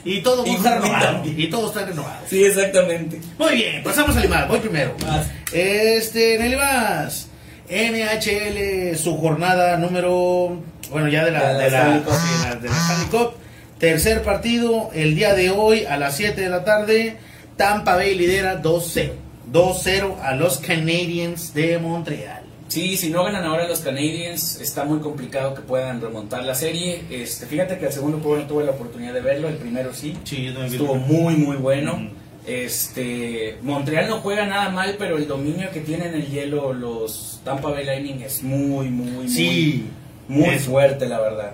Speaker 2: Y todo
Speaker 3: Y
Speaker 2: mundo está
Speaker 3: Goodwin
Speaker 2: renovado.
Speaker 3: también.
Speaker 2: Y todo está renovado.
Speaker 3: Sí, exactamente.
Speaker 2: Muy bien, pasamos al IMAS. Voy primero.
Speaker 3: Vas.
Speaker 2: Este, en el IMAS. NHL, su jornada número. Bueno, ya de la,
Speaker 3: De la
Speaker 2: de la, sí, la- de la Stanley Cup. Tercer partido, el día de hoy a las 7 de la tarde. Tampa Bay lidera 2-0. 2-0 a los Canadiens de Montreal.
Speaker 3: Sí, si no ganan ahora los Canadiens, está muy complicado que puedan remontar la serie. Este, fíjate que el segundo juego no tuve la oportunidad de verlo, el primero sí.
Speaker 2: Sí,
Speaker 3: Estuvo muy, muy bueno. Este, Montreal no juega nada mal, pero el dominio que tienen en el hielo los Tampa Bay Lightning es muy, muy,
Speaker 2: Sí,
Speaker 3: muy, muy
Speaker 2: es-
Speaker 3: fuerte, la verdad.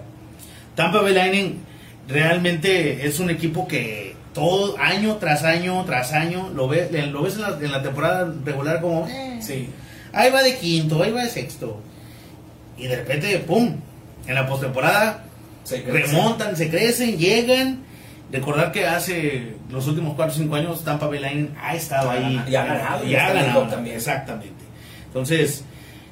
Speaker 2: Tampa Bay Lightning realmente es un equipo que todo año tras año tras año lo, ve, lo ves en la, en la temporada regular como eh,
Speaker 3: Sí.
Speaker 2: ahí va de quinto, ahí va de sexto y de repente pum en la postemporada
Speaker 3: Se
Speaker 2: remontan, se crecen, llegan. Recordar que hace los últimos 4 o 5 años Tampa Bay Lightning ha estado ahí.
Speaker 3: Y ha ganado,
Speaker 2: y ha
Speaker 3: también.
Speaker 2: exactamente. Entonces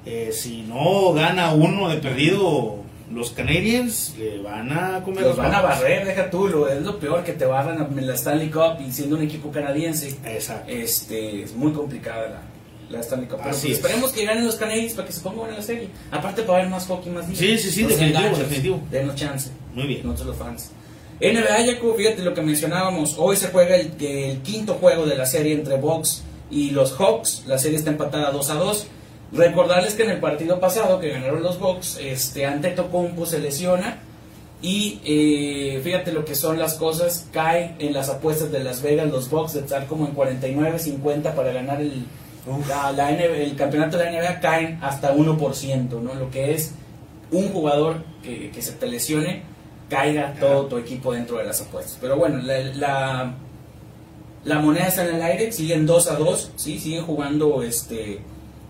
Speaker 2: eh, si no gana uno de perdido los Canadiens le van a comer
Speaker 3: Los van a barrer, deja tú, lo, es lo peor que te barran en la Stanley Cup y siendo un equipo canadiense.
Speaker 2: Exacto.
Speaker 3: Este, es muy complicada la, la Stanley Cup. Pero
Speaker 2: Así
Speaker 3: pues
Speaker 2: es.
Speaker 3: esperemos que ganen los Canadiens para que se pongan en la serie. Aparte para ver más hockey, más días.
Speaker 2: Sí, sí, sí,
Speaker 3: sean
Speaker 2: definitivo,
Speaker 3: gachos,
Speaker 2: definitivo.
Speaker 3: Denos chance.
Speaker 2: Muy bien.
Speaker 3: Nosotros los fans. NBA, Jaco, fíjate lo que mencionábamos. Hoy se juega el, el quinto juego de la serie entre Bucks y los Hawks. La serie está empatada 2 a 2. Recordarles que en el partido pasado que ganaron los Bucks, este Antetokounmpo se lesiona y eh, fíjate lo que son las cosas, cae en las apuestas de Las Vegas los Bucks de estar como en 49-50 para ganar el, la, la NBA el campeonato de la NBA caen hasta 1%, ¿no? Lo que es un jugador que, que se te lesione, caiga todo tu equipo dentro de las apuestas. Pero bueno, la, la, la moneda está en el aire, siguen 2 a 2, ¿sí? siguen jugando este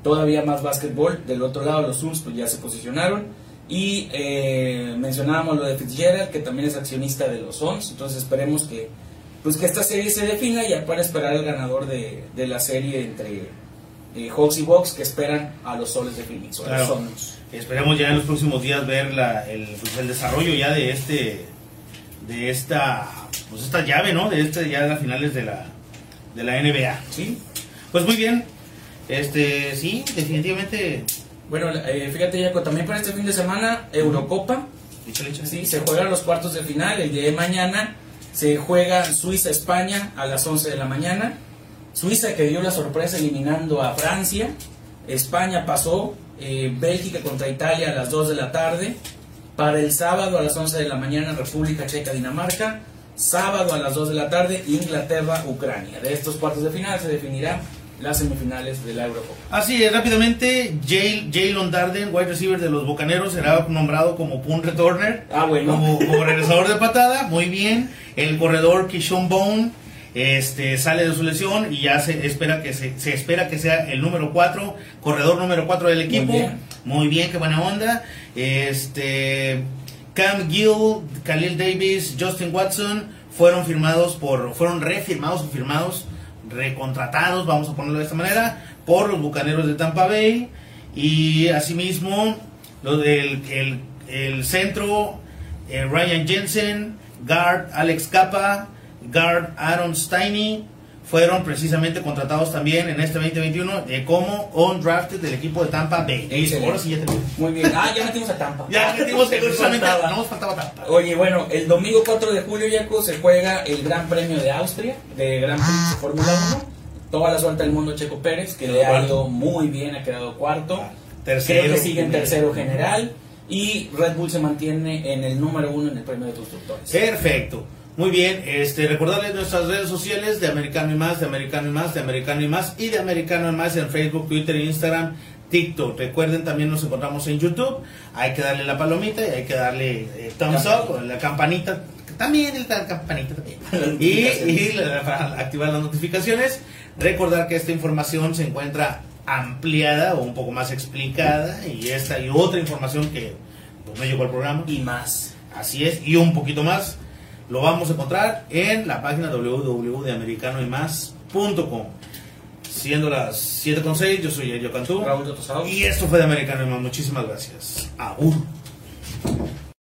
Speaker 3: todavía más básquetbol. Del otro lado, los Suns pues ya se posicionaron. Y eh, mencionábamos lo de Fitzgerald, que también es accionista de los Suns. Entonces esperemos que, pues que esta serie se defina ya para esperar el ganador de, de la serie entre eh, Hawks y Bucks, que esperan a los Soles de Phoenix. O a los
Speaker 2: Claro.
Speaker 3: Suns.
Speaker 2: Esperemos ya en los próximos días ver la, el, pues, el desarrollo ya de este de esta pues esta llave, ¿no? De este ya las finales de la de la NBA.
Speaker 3: ¿Sí?
Speaker 2: Pues muy bien. Este, sí, definitivamente
Speaker 3: Bueno, eh, fíjate, Jaco, también para este fin de semana, Eurocopa.
Speaker 2: échale, échale.
Speaker 3: Sí, se juegan los cuartos de final. El día de mañana se juega Suiza-España a las 11 de la mañana. Suiza que dio la sorpresa eliminando a Francia. España pasó. eh, Bélgica contra Italia a las 2 de la tarde. Para el sábado a las 11 de la mañana, República Checa-Dinamarca. Sábado a las 2 de la tarde, Inglaterra-Ucrania. De estos cuartos de final se definirá las semifinales de la Eurocopa.
Speaker 2: Así es, rápidamente, Jay- Jalen Darden, wide receiver de los Bocaneros, será nombrado como punt returner.
Speaker 3: Ah, bueno.
Speaker 2: Como, como regresador de patada, muy bien. El corredor Kishon Bone este, sale de su lesión y ya se espera que se, se espera que sea el número 4, corredor número 4 del equipo.
Speaker 3: bien.
Speaker 2: Muy bien, qué buena onda. Este, Cam Gill, Khalil Davis, Justin Watson fueron firmados por, fueron refirmados o firmados, recontratados, vamos a ponerlo de esta manera, por los Bucaneros de Tampa Bay y asimismo lo del el, el centro eh, Ryan Jensen, guard Alex Capa, guard Aaron Steiny fueron precisamente contratados también en este 2021 eh, como on-drafted del equipo de Tampa Bay.
Speaker 3: Excelente.
Speaker 2: Ahora sí ya tenemos.
Speaker 3: Muy bien. Ah, ya metimos a Tampa.
Speaker 2: Ya metimos precisamente no nos faltaba Tampa.
Speaker 3: Oye, bueno, el domingo 4 de julio, Yaco, se juega el Gran Premio de Austria, de Gran Prix de Fórmula 1. Toda la suerte del mundo Checo Pérez, que le ha
Speaker 2: cuarto.
Speaker 3: ido muy bien, ha quedado cuarto.
Speaker 2: Tercero.
Speaker 3: Creo que sigue en tercero general. Y Red Bull se mantiene en el número uno en el premio de constructores.
Speaker 2: Perfecto. Muy bien, este, recordarles nuestras redes sociales de Americano y Más, de Americano y Más, de Americano y Más y de Americano y Más en Facebook, Twitter, Instagram, TikTok. Recuerden, también nos encontramos en YouTube. Hay que darle la palomita y hay que darle eh, thumbs up, o la campanita. También la campanita también. y, y la- para activar las notificaciones. Recordar que esta información se encuentra ampliada o un poco más explicada y esta y otra información que pues, no llegó al programa.
Speaker 3: Y más.
Speaker 2: Así es, y un poquito más lo vamos a encontrar en la página www.americanoymás.com. Siendo las 7.6, yo soy Elio Cantú.
Speaker 3: Raúl Totosado.
Speaker 2: Y esto fue de Americano y Más. Muchísimas gracias. Agur.